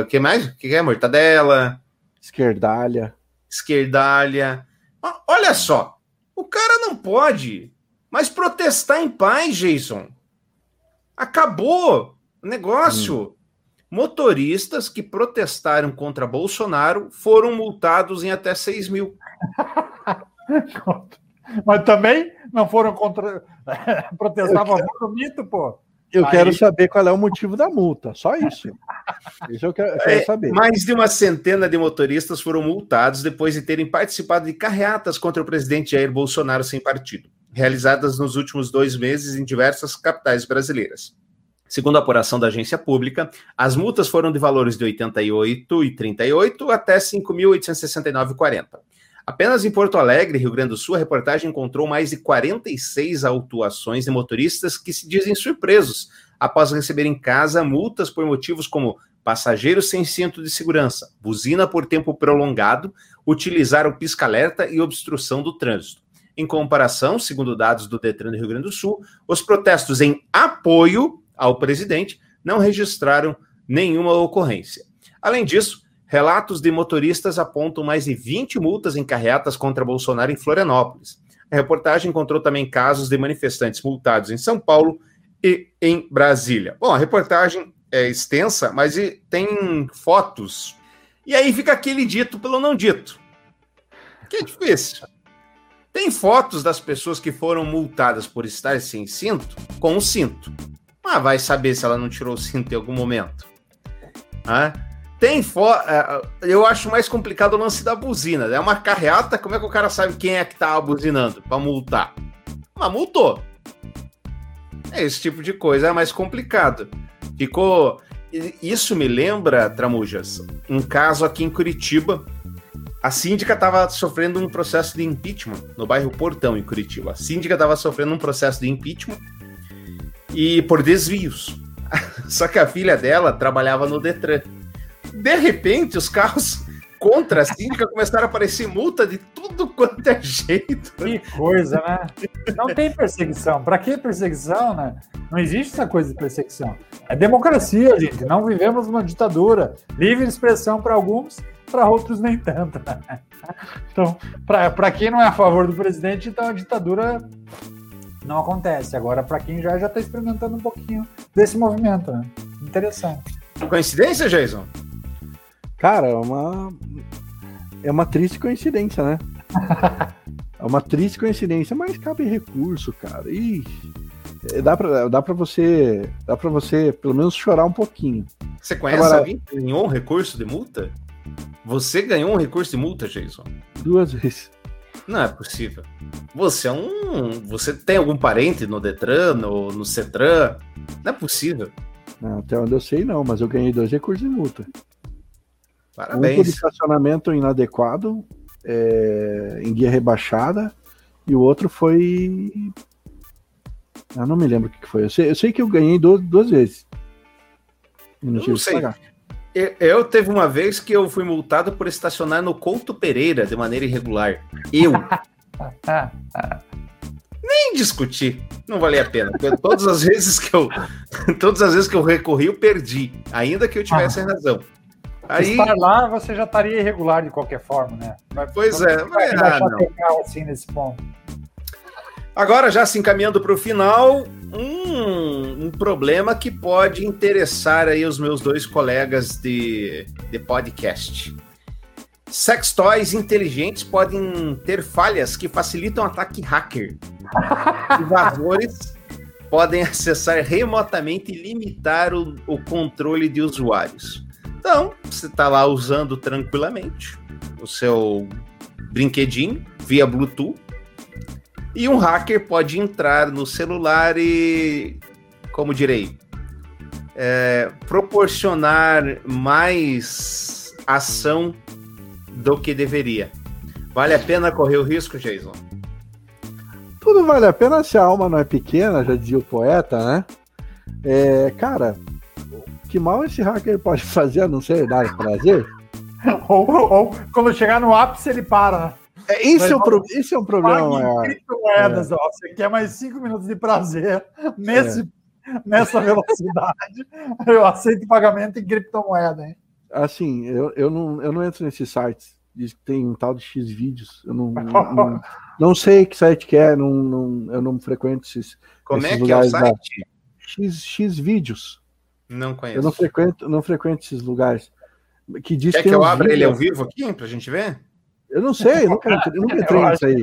O que mais? O que é? Mortadela, esquerdalha. esquerdalha. Ó, Olha só, o cara não pode mais protestar em paz, Jason. Acabou o negócio. Motoristas que protestaram contra Bolsonaro foram multados em até 6 mil. Mas também não foram contra. protestavam a favor do mito, pô. Eu Aí- quero saber qual é o motivo da multa, só isso. Isso eu quero, eu quero É, saber. mais de uma centena de motoristas foram multados depois de terem participado de carreatas contra o presidente Jair Bolsonaro sem partido, realizadas nos últimos dois meses em diversas capitais brasileiras. Segundo a apuração da agência pública, as multas foram de valores de R$ 88,38 até R$ 5.869,40. Apenas em Porto Alegre, Rio Grande do Sul, a reportagem encontrou mais de 46 autuações de motoristas que se dizem surpresos após receber em casa multas por motivos como passageiro sem cinto de segurança, buzina por tempo prolongado, utilizar o pisca-alerta e obstrução do trânsito. Em comparação, segundo dados do Detran do Rio Grande do Sul, os protestos em apoio ao presidente não registraram nenhuma ocorrência. Além disso, Relatos de motoristas apontam mais de 20 multas em contra Bolsonaro em Florianópolis. A reportagem encontrou também casos de manifestantes multados em São Paulo e em Brasília. Bom, a reportagem é extensa, mas tem fotos. E aí fica aquele dito pelo não dito. Que é difícil. Tem fotos das pessoas que foram multadas por estar sem cinto com o cinto. Mas vai saber se ela não tirou o cinto em algum momento. Ah, tem foto. Eu acho mais complicado o lance da buzina. É uma carreata, como é que o cara sabe quem é que tá buzinando para multar? Mas multou. Esse tipo de coisa é mais complicado. Ficou. Isso me lembra, Tramujas, um caso aqui em Curitiba. A síndica estava sofrendo um processo de impeachment no bairro Portão, em Curitiba. A síndica estava sofrendo um processo de impeachment e por desvios. Só que a filha dela trabalhava no Detran. De repente, os carros contra a síndica começaram a aparecer multa de tudo quanto é jeito. Que coisa, né? Não tem perseguição. Para que perseguição, né? Não existe essa coisa de perseguição. É democracia, gente. Não vivemos numa ditadura. Livre expressão para alguns, para outros nem tanto. Né? Então, para quem não é a favor do presidente, então a ditadura não acontece. Agora, para quem já já está experimentando um pouquinho desse movimento, né? Interessante. Coincidência, Jason? Cara, é uma. É uma triste coincidência, né? é uma triste coincidência, mas cabe recurso, cara. E dá pra, dá pra você. Dá para você, pelo menos, chorar um pouquinho. Você conhece Agora, alguém que ganhou um recurso de multa? Você ganhou um recurso de multa, Jason? Duas vezes. Não é possível. Você é um. Você tem algum parente no Detran, no, no Cetran? Não é possível. Não, até onde eu sei, não, mas eu ganhei dois recursos de multa. Parabéns. Um por estacionamento inadequado, é, em guia rebaixada, e o outro foi. Eu não me lembro o que foi. Eu sei, eu sei que eu ganhei duas, duas vezes. E não, não sei. Eu, eu teve uma vez que eu fui multado por estacionar no Couto Pereira de maneira irregular. Eu. Nem discutir, não valia a pena. Todas as vezes que eu, todas as vezes que eu recorri, eu perdi, ainda que eu tivesse ah. razão. Aí... Estar lá, você já estaria irregular de qualquer forma, né? Mas, pois é, mas, ah, não. assim nesse ponto. Agora, já se encaminhando para o final, um, um, problema que pode interessar aí os meus dois colegas de, de podcast. Sex toys inteligentes podem ter falhas que facilitam ataque hacker. Invasores podem acessar remotamente e limitar o, o controle de usuários. Então, você está lá usando tranquilamente o seu brinquedinho via Bluetooth e um hacker pode entrar no celular e, como direi, é, proporcionar mais ação do que deveria. Vale a pena correr o risco, Jason? Tudo vale a pena se a alma não é pequena, já dizia o poeta, né? É, cara, que mal esse hacker pode fazer a não ser dar prazer? ou, ou, quando chegar no ápice ele para. É, esse, é um pro, esse é um problema maior. Criptomoedas, é. ó, você quer mais cinco minutos de prazer nesse, é. nessa velocidade, eu aceito pagamento em criptomoeda, hein? Assim, eu, eu, não, eu não entro nesses sites. Diz que tem um tal de X vídeos. Eu não, não, não, não, sei que site que é, não, não, eu não frequento esses. Como esses é que é o site? X, X vídeos. Não conheço. Eu não frequento, não frequento esses lugares. Que diz Quer que, que eu abra ele ao vivo aqui pra gente ver? Eu não sei, eu nunca, eu nunca entrei nisso aí.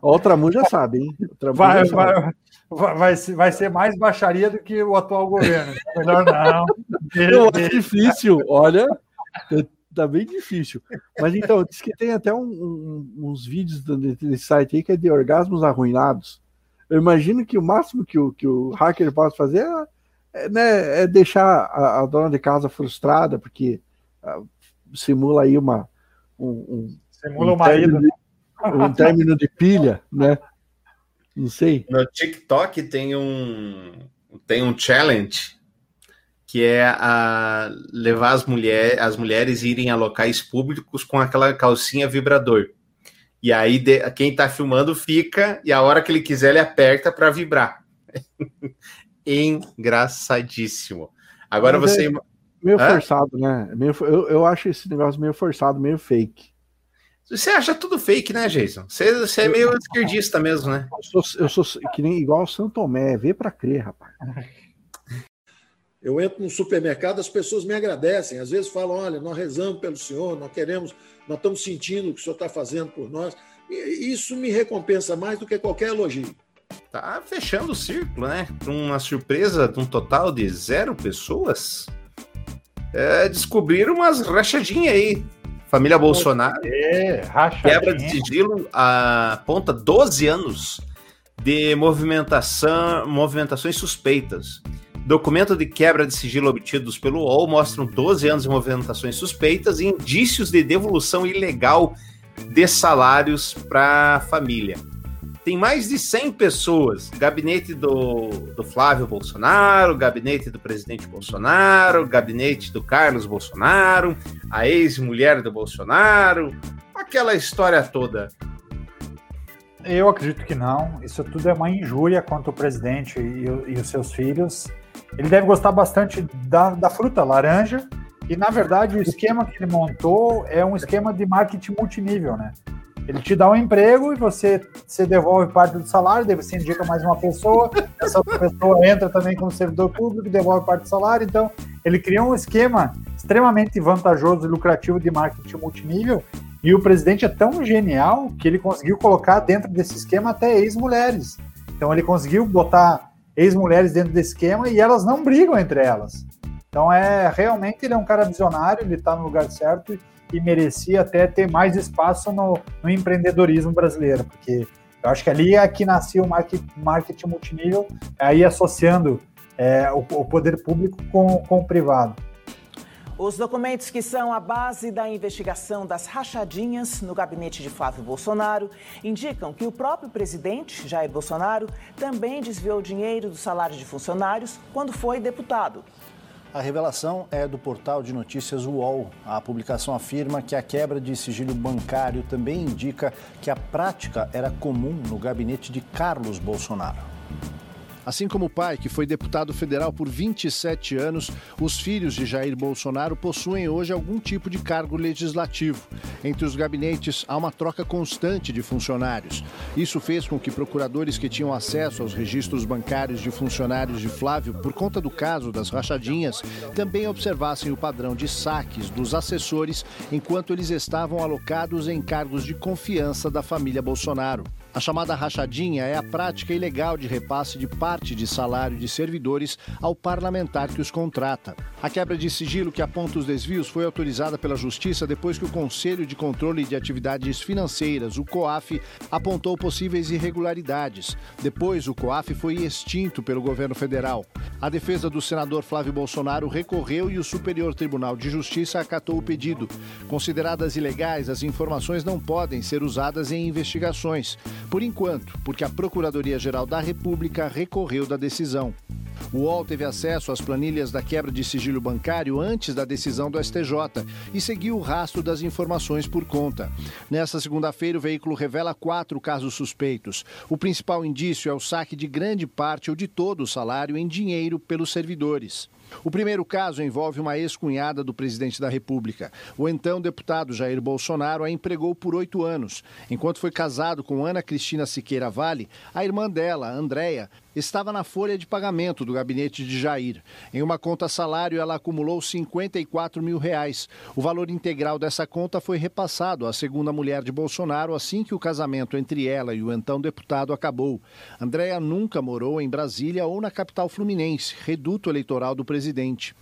O Ultramun já sabe, hein? Vai, já vai, sabe. Vai, vai, vai, ser mais baixaria do que o atual governo. Melhor não. Eu acho difícil, olha, tá bem difícil. Mas então, diz que tem até um, um, uns vídeos desse site aí que é de orgasmos arruinados. Eu imagino que o máximo que o, que o hacker pode fazer é é, né, é deixar a, a, dona de casa frustrada, porque uh, simula aí uma. Um, um simula um o marido. De, um término de pilha, né? Não sei. No TikTok tem um, tem um challenge que é a levar as, mulher, as mulheres irem a locais públicos com aquela calcinha vibrador. E aí de, quem está filmando fica e a hora que ele quiser ele aperta para vibrar. engraçadíssimo. Agora Mas você. É... Meio forçado, né? Meio, eu, eu acho esse negócio meio forçado, meio fake. Você acha tudo fake, né, Jason? Você, você é meio esquerdista mesmo, né? Eu sou, eu sou que nem igual o Santo Tomé, vê pra crer, rapaz. Eu entro no supermercado, as pessoas me agradecem. Às vezes falam: olha, nós rezamos pelo senhor, nós queremos, nós estamos sentindo o que o senhor está fazendo por nós. E isso me recompensa mais do que qualquer elogio. Tá fechando o círculo, né? Com uma surpresa de um total de zero pessoas. É, descobriram umas rachadinhas aí. Família Bolsonaro. É, quebra de sigilo aponta 12 anos de movimentação, movimentações suspeitas. Documento de quebra de sigilo obtidos pelo UOL mostram 12 anos de movimentações suspeitas e indícios de devolução ilegal de salários para a família. Tem mais de 100 pessoas, gabinete do, do Flávio Bolsonaro, gabinete do presidente Bolsonaro, gabinete do Carlos Bolsonaro, a ex-mulher do Bolsonaro, aquela história toda. Eu acredito que não. Isso tudo é uma injúria contra o presidente e, e os seus filhos. Ele deve gostar bastante da, da fruta laranja, e na verdade o esquema que ele montou é um esquema de marketing multinível, né? Ele te dá um emprego e você, você devolve parte do salário, daí você indica mais uma pessoa, essa pessoa entra também como servidor público e devolve parte do salário. Então, ele criou um esquema extremamente vantajoso e lucrativo de marketing multinível. E o presidente é tão genial que ele conseguiu colocar dentro desse esquema até ex-mulheres. Então, ele conseguiu botar ex-mulheres dentro desse esquema e elas não brigam entre elas. Então, é realmente ele é um cara visionário, ele está no lugar certo e merecia até ter mais espaço no, no empreendedorismo brasileiro, porque eu acho que ali é que nasceu o marketing, marketing multinível, aí associando é, o, o, poder público com, com o privado. Os documentos que são a base da investigação das rachadinhas no gabinete de Flávio Bolsonaro indicam que o próprio presidente, Jair Bolsonaro, também desviou dinheiro do salário de funcionários quando foi deputado. A revelação é do portal de notícias UOL. A publicação afirma que a quebra de sigilo bancário também indica que a prática era comum no gabinete de Carlos Bolsonaro. Assim como o pai, que foi deputado federal por 27 anos, os filhos de Jair Bolsonaro possuem hoje algum tipo de cargo legislativo. Entre os gabinetes há uma troca constante de funcionários. Isso fez com que procuradores que tinham acesso aos registros bancários de funcionários de Flávio por conta do caso das rachadinhas também observassem o padrão de saques dos assessores enquanto eles estavam alocados em cargos de confiança da família Bolsonaro. A chamada rachadinha é a prática ilegal de repasse de parte de salário de servidores ao parlamentar que os contrata. A quebra de sigilo que aponta os desvios foi autorizada pela Justiça depois que o Conselho de Controle de Atividades Financeiras, o COAF, apontou possíveis irregularidades. Depois, o COAF foi extinto pelo governo federal. A defesa do senador Flávio Bolsonaro recorreu e o Superior Tribunal de Justiça acatou o pedido. Consideradas ilegais, as informações não podem ser usadas em investigações. Por enquanto, porque a Procuradoria-Geral da República recorreu da decisão. O UOL teve acesso às planilhas da quebra de sigilo bancário antes da decisão do STJ e seguiu o rastro das informações por conta. Nessa segunda-feira, o veículo revela quatro casos suspeitos. O principal indício é o saque de grande parte ou de todo o salário em dinheiro pelos servidores. O primeiro caso envolve uma ex-cunhada do presidente da República. O então deputado Jair Bolsonaro a empregou por oito anos. Enquanto foi casado com Ana Cristina Siqueira Vale, a irmã dela, Andréia, estava na folha de pagamento do gabinete de Jair. Em uma conta salário, ela acumulou 54 mil reais. O valor integral dessa conta foi repassado à segunda mulher de Bolsonaro assim que o casamento entre ela e o então deputado acabou. Andréa nunca morou em Brasília ou na capital fluminense, reduto eleitoral do presidente.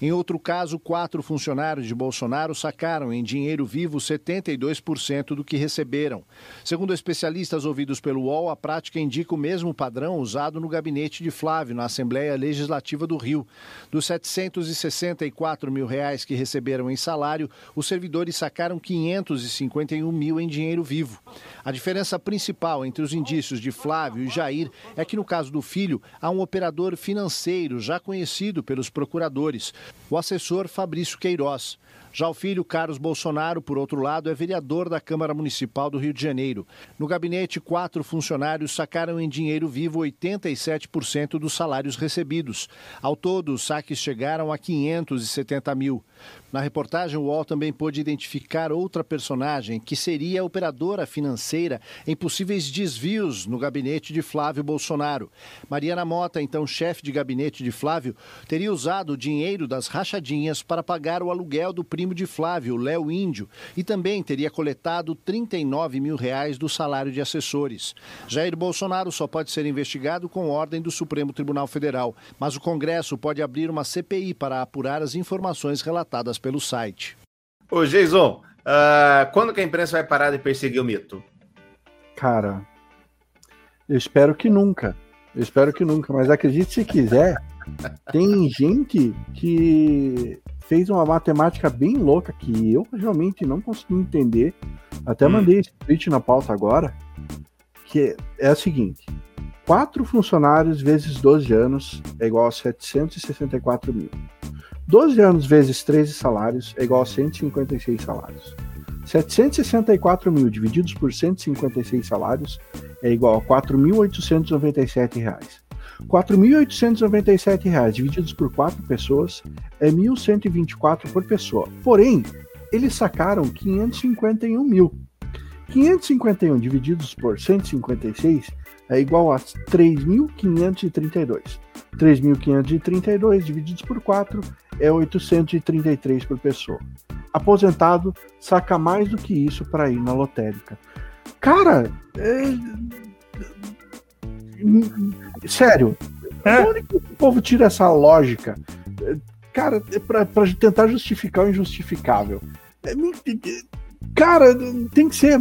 Em outro caso, quatro funcionários de Bolsonaro sacaram em dinheiro vivo 72% do que receberam. Segundo especialistas ouvidos pelo UOL, a prática indica o mesmo padrão usado no gabinete de Flávio, na Assembleia Legislativa do Rio. Dos 764 mil reais que receberam em salário, os servidores sacaram 551 mil em dinheiro vivo. A diferença principal entre os indícios de Flávio e Jair é que, no caso do filho, há um operador financeiro já conhecido pelos procuradores o assessor Fabrício Queiroz. Já o filho Carlos Bolsonaro, por outro lado, é vereador da Câmara Municipal do Rio de Janeiro. No gabinete, quatro funcionários sacaram em dinheiro vivo 80 97% dos salários recebidos. Ao todo, os saques chegaram a 570 mil. Na reportagem, o UOL também pôde identificar outra personagem, que seria a operadora financeira em possíveis desvios no gabinete de Flávio Bolsonaro. Mariana Mota, então chefe de gabinete de Flávio, teria usado o dinheiro das rachadinhas para pagar o aluguel do primo de Flávio, Léo Índio, e também teria coletado 39 mil reais do salário de assessores. Jair Bolsonaro só pode ser investigado com ordem do Supremo Tribunal Federal, mas o Congresso pode abrir uma CPI para apurar as informações relatadas pelo site. Ô, Jason, uh, quando que a imprensa vai parar de perseguir o mito? Cara, eu espero que nunca. Eu espero que nunca, mas acredite se quiser, tem gente que fez uma matemática bem louca que eu realmente não consegui entender. Até hum. mandei esse tweet na pauta agora, que é a seguinte: 4 funcionários vezes 12 anos é igual a 764 mil. 12 anos vezes 13 salários é igual a 156 salários. 764 mil divididos por 156 salários é igual a 4.897 reais. 4.897 reais divididos por 4 pessoas é 1.124 por pessoa. Porém, eles sacaram 551 mil. 551 divididos por 156 é igual a 3.532. 3.532 divididos por 4 é 833 por pessoa. Aposentado saca mais do que isso para ir na lotérica. Cara, é... sério, é. onde que o povo tira essa lógica? Cara, é para tentar justificar o injustificável. É, cara, tem que ser.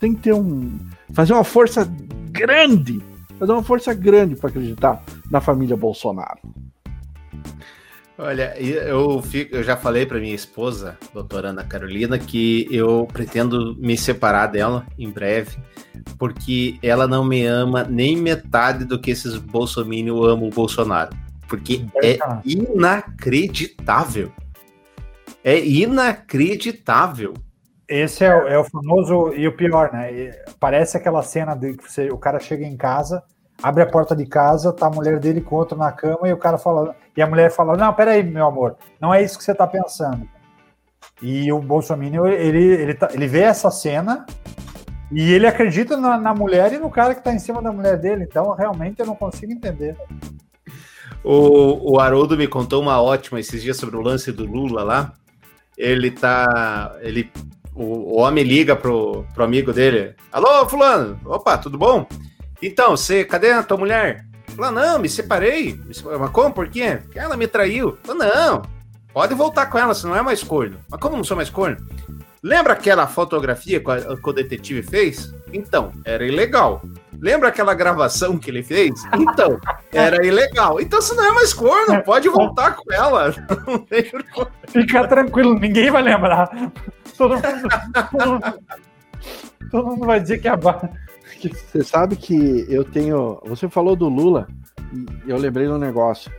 Tem que ter um. Fazer uma força grande. Fazer uma força grande para acreditar na família Bolsonaro. Olha, eu, fico, eu já falei para minha esposa, doutora Ana Carolina, que eu pretendo me separar dela em breve, porque ela não me ama nem metade do que esses bolsominions amam o Bolsonaro. Porque é inacreditável. É inacreditável. Esse é, o, é o famoso, e o pior, né? Parece aquela cena de que você, o cara chega em casa, abre a porta de casa, tá a mulher dele com outro na cama e o cara fala, e a mulher fala: Não, peraí, meu amor, não é isso que você tá pensando. E o Bolsonaro, ele, ele, tá, ele vê essa cena e ele acredita na, na, mulher e no cara que tá em cima da mulher dele. Então, realmente, eu não consigo entender. O, o Haroldo me contou uma ótima esses dias sobre o lance do Lula lá. Ele tá. Ele, o, o homem liga pro, pro amigo dele: Alô, Fulano, opa, tudo bom? Então, você, cadê a tua mulher? Falou, não, me separei. Mas como? Por quê? Porque ela me traiu. Falou, não, pode voltar com ela, você não é mais corno. Mas como não sou mais corno? Lembra aquela fotografia que, que o detetive fez? Então, era ilegal. Lembra aquela gravação que ele fez? Então, era ilegal. Então você não é mais corno, pode voltar com ela. Fica tranquilo, ninguém vai lembrar. Todo mundo, todo mundo, todo mundo vai dizer que é a você sabe que eu tenho. Você falou do Lula e eu lembrei de um negócio.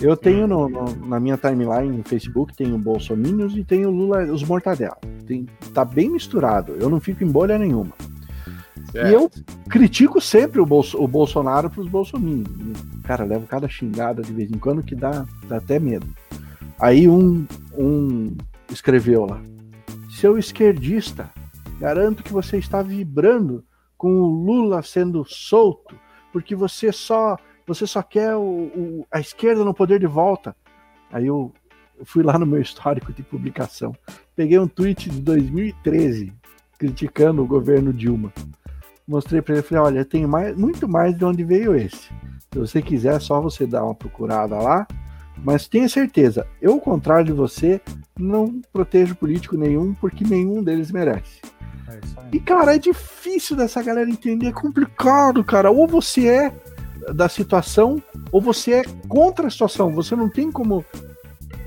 Eu tenho no, no, na minha timeline no Facebook, tenho Bolsominions e tenho Lula, os Mortadela. Tem, tá bem misturado. Eu não fico em bolha nenhuma. Certo. E eu critico sempre o, Bolso, o Bolsonaro pros Bolsominions. Cara, levo cada xingada de vez em quando que dá, dá até medo. Aí um, um escreveu lá: Seu esquerdista, garanto que você está vibrando com o Lula sendo solto, porque você só você só quer o, o, a esquerda no poder de volta. Aí eu, eu, fui lá no meu histórico de publicação, peguei um tweet de 2013 criticando o governo Dilma. Mostrei para ele, falei, olha, tem mais, muito mais de onde veio esse. Se você quiser, é só você dar uma procurada lá. Mas tenha certeza, eu, ao contrário de você, não protejo político nenhum, porque nenhum deles merece. É e, cara, é difícil dessa galera entender, é complicado, cara. Ou você é da situação, ou você é contra a situação. Você não tem como,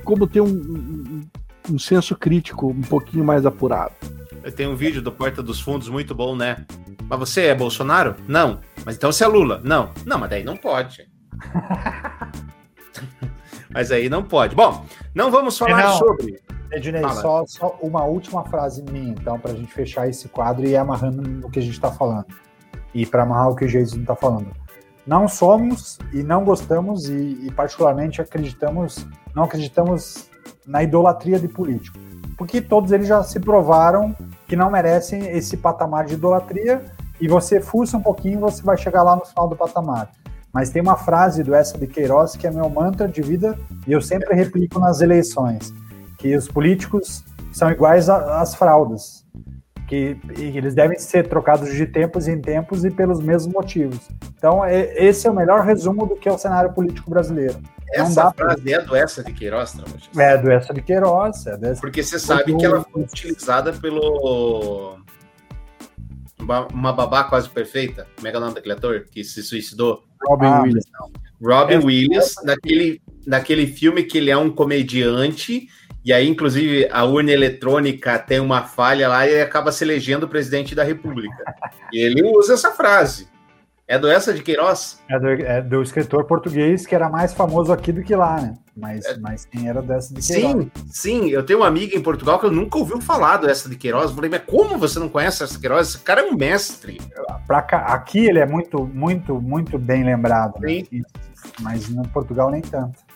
como ter um, um, um senso crítico um pouquinho mais apurado. Tem um vídeo do Porta dos Fundos muito bom, né? Mas você é Bolsonaro? Não. Mas então você é Lula? Não. Não, mas daí não pode. mas aí não pode. Bom, não vamos falar não. sobre. Ednei, só, só uma última frase minha, então, para a gente fechar esse quadro e ir amarrando no que a gente está falando. E para amarrar o que o Jason está falando. Não somos e não gostamos e, e, particularmente acreditamos, não acreditamos na idolatria de político, porque todos eles já se provaram que não merecem esse patamar de idolatria e você fuça um pouquinho, você vai chegar lá no final do patamar. Mas tem uma frase do Essa de Queiroz que é meu mantra de vida e eu sempre replico nas eleições, que os políticos são iguais às fraldas que eles devem ser trocados de tempos em tempos e pelos mesmos motivos. Então, é, esse é o melhor resumo do que é o cenário político brasileiro. Essa frase pra... é do Essa de Queiroz, não? É do Essa de Queiroz. É dessa... Porque você sabe que ela foi utilizada pelo. Uma babá quase perfeita, como é que é o nome daquele ator que se suicidou? Robin ah, Williams. Robin Williams, naquele, naquele filme que ele é um comediante e aí, inclusive, a urna eletrônica tem uma falha lá e acaba se elegendo presidente da República. E ele usa essa frase. É do essa de Queiroz? É do, é do, escritor português que era mais famoso aqui do que lá, né? Mas, é. mas quem era dessa de Queiroz? Sim, sim. Eu tenho uma amiga em Portugal que eu nunca ouviu falar do essa de Queiroz. Eu falei, mas como você não conhece essa de Queiroz? Esse cara é um mestre. Pra cá, aqui ele é muito, muito, muito bem lembrado. Né? Mas em Portugal nem tanto.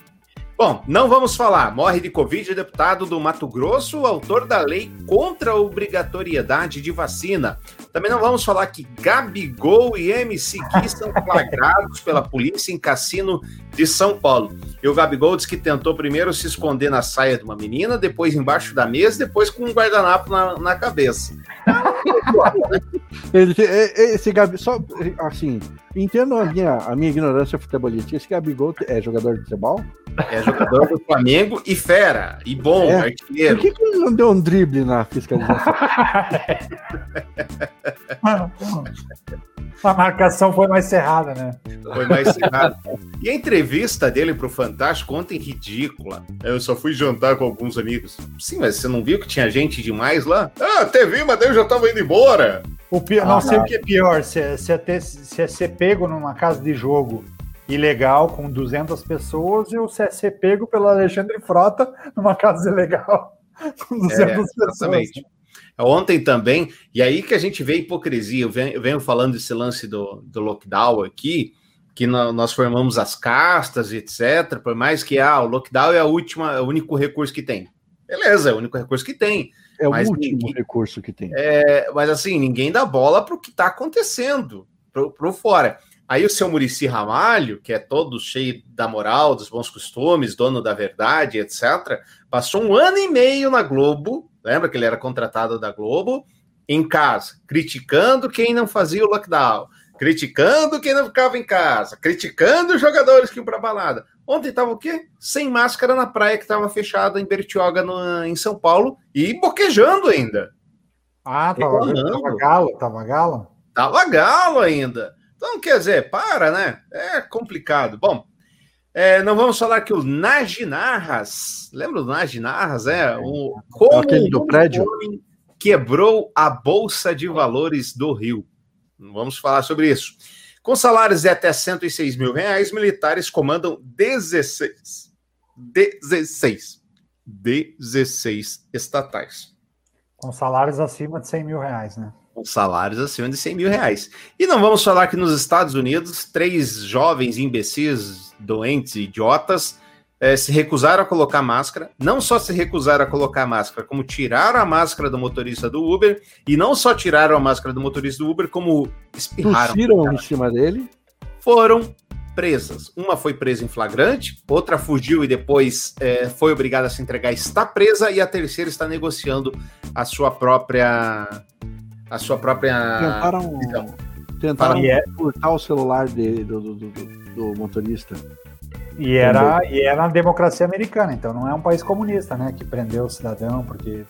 Bom, não vamos falar. Morre de Covid deputado do Mato Grosso, autor da lei contra a obrigatoriedade de vacina. Também não vamos falar que Gabigol e MC Gui são flagrados pela polícia em cassino de São Paulo. E o Gabigol diz que tentou primeiro se esconder na saia de uma menina, depois embaixo da mesa, depois com um guardanapo na, na cabeça. esse Gabi, só assim, entendo a minha, a minha ignorância futebolística. Esse Gabigol é jogador de futebol? É jogador do Flamengo e fera, e bom, é. artilheiro. Por que, que, ele não deu um drible na fiscalização? a marcação foi mais cerrada, né? Foi mais cerrada. E a entrevista dele pro Fantástico ontem ridícula. Eu só fui jantar com alguns amigos. Sim, mas você não viu que tinha gente demais lá? Ah, até vi, mas daí eu já tava indo embora. O pior, ah, não sei o que é pior, se é, se, é ter, se é ser pego numa casa de jogo ilegal com 200 pessoas e o se é ser pego pelo Alexandre Frota numa casa ilegal com 200 é, pessoas. Ontem também, e aí que a gente vê a hipocrisia, eu venho, eu venho falando desse lance do, do lockdown aqui, que nós formamos as castas, etc. Por mais que ah, o lockdown é a última, é o único recurso que tem. Beleza, é o único recurso que tem. É o último ninguém, recurso que tem. É, mas assim, ninguém dá bola para o que está acontecendo, para o fora. Aí o seu Murici Ramalho, que é todo cheio da moral, dos bons costumes, dono da verdade, etc., passou um ano e meio na Globo, lembra que ele era contratado da Globo, em casa, criticando quem não fazia o lockdown, criticando quem não ficava em casa, criticando os jogadores que iam para balada. Ontem estava o quê? Sem máscara na praia que estava fechada em Bertioga, no, em São Paulo, e boquejando ainda. Ah, tava, tava galo, tava galo? Tava galo ainda. Então, quer dizer, para, né? É complicado. Bom, é, não vamos falar que o Najinarras, lembra do Najinarras? É, o, como Aquele do prédio? quebrou a Bolsa de Valores do Rio. Vamos falar sobre isso. Com salários de até 106 mil reais, militares comandam 16, 16, 16 estatais. Com salários acima de 100 mil reais, né? Com salários acima de 100 mil reais. E não vamos falar que nos Estados Unidos, três jovens imbecis, doentes, idiotas, eh, se recusaram a colocar máscara. Não só se recusaram a colocar máscara, como tiraram a máscara do motorista do Uber. E não só tiraram a máscara do motorista do Uber, como espirraram. Tossiram em cima dele. Foram presas. Uma foi presa em flagrante, outra fugiu e depois é, foi obrigada a se entregar, está presa, e a terceira está negociando a sua própria a sua própria. Tentaram, então, tentaram é... o celular de, do, do, do, do, motorista. E era, e era na democracia americana, então não é um país comunista, né? Que prendeu o cidadão porque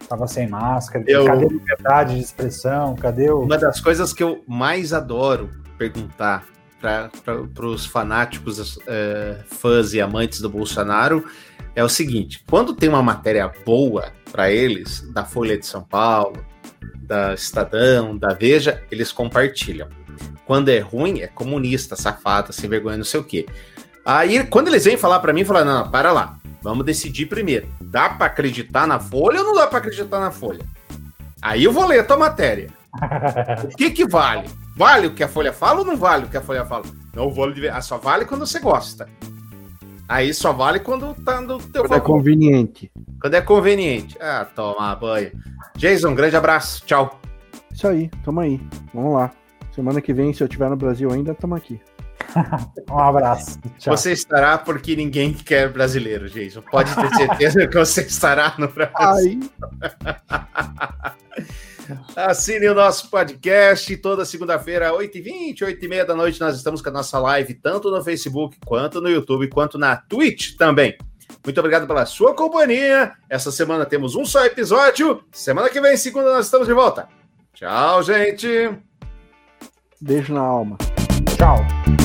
estava sem máscara. Eu... Cadê a liberdade de expressão? Cadê o. Uma das coisas que eu mais adoro perguntar para os fanáticos, é, fãs e amantes do Bolsonaro é o seguinte: quando tem uma matéria boa para eles, da Folha de São Paulo, da Estadão, da Veja, eles compartilham. Quando é ruim, é comunista, safado, sem vergonha, não sei o quê. Aí, quando eles vêm falar para mim, falar, não, para lá, vamos decidir primeiro. Dá para acreditar na Folha ou não dá para acreditar na Folha? Aí eu vou ler a tua matéria. O que que vale? Vale o que a Folha fala ou não vale o que a Folha fala? Não vale, ah, só vale quando você gosta. Aí só vale quando tá no teu Quando é conveniente. Quando é conveniente. Ah, toma banho. Jason, um grande abraço. Tchau. Isso aí, tamo aí. Vamos lá. Semana que vem, se eu estiver no Brasil ainda, tamo aqui. um abraço. Tchau. Você estará porque ninguém quer brasileiro, Jason. Pode ter certeza que você estará no Brasil. Assine o nosso podcast toda segunda-feira, 8h20, 8h30 da noite. Nós estamos com a nossa live tanto no Facebook, quanto no YouTube, quanto na Twitch também. Muito obrigado pela sua companhia. Essa semana temos um só episódio. Semana que vem, segunda, nós estamos de volta. Tchau, gente. Beijo na alma. Tchau.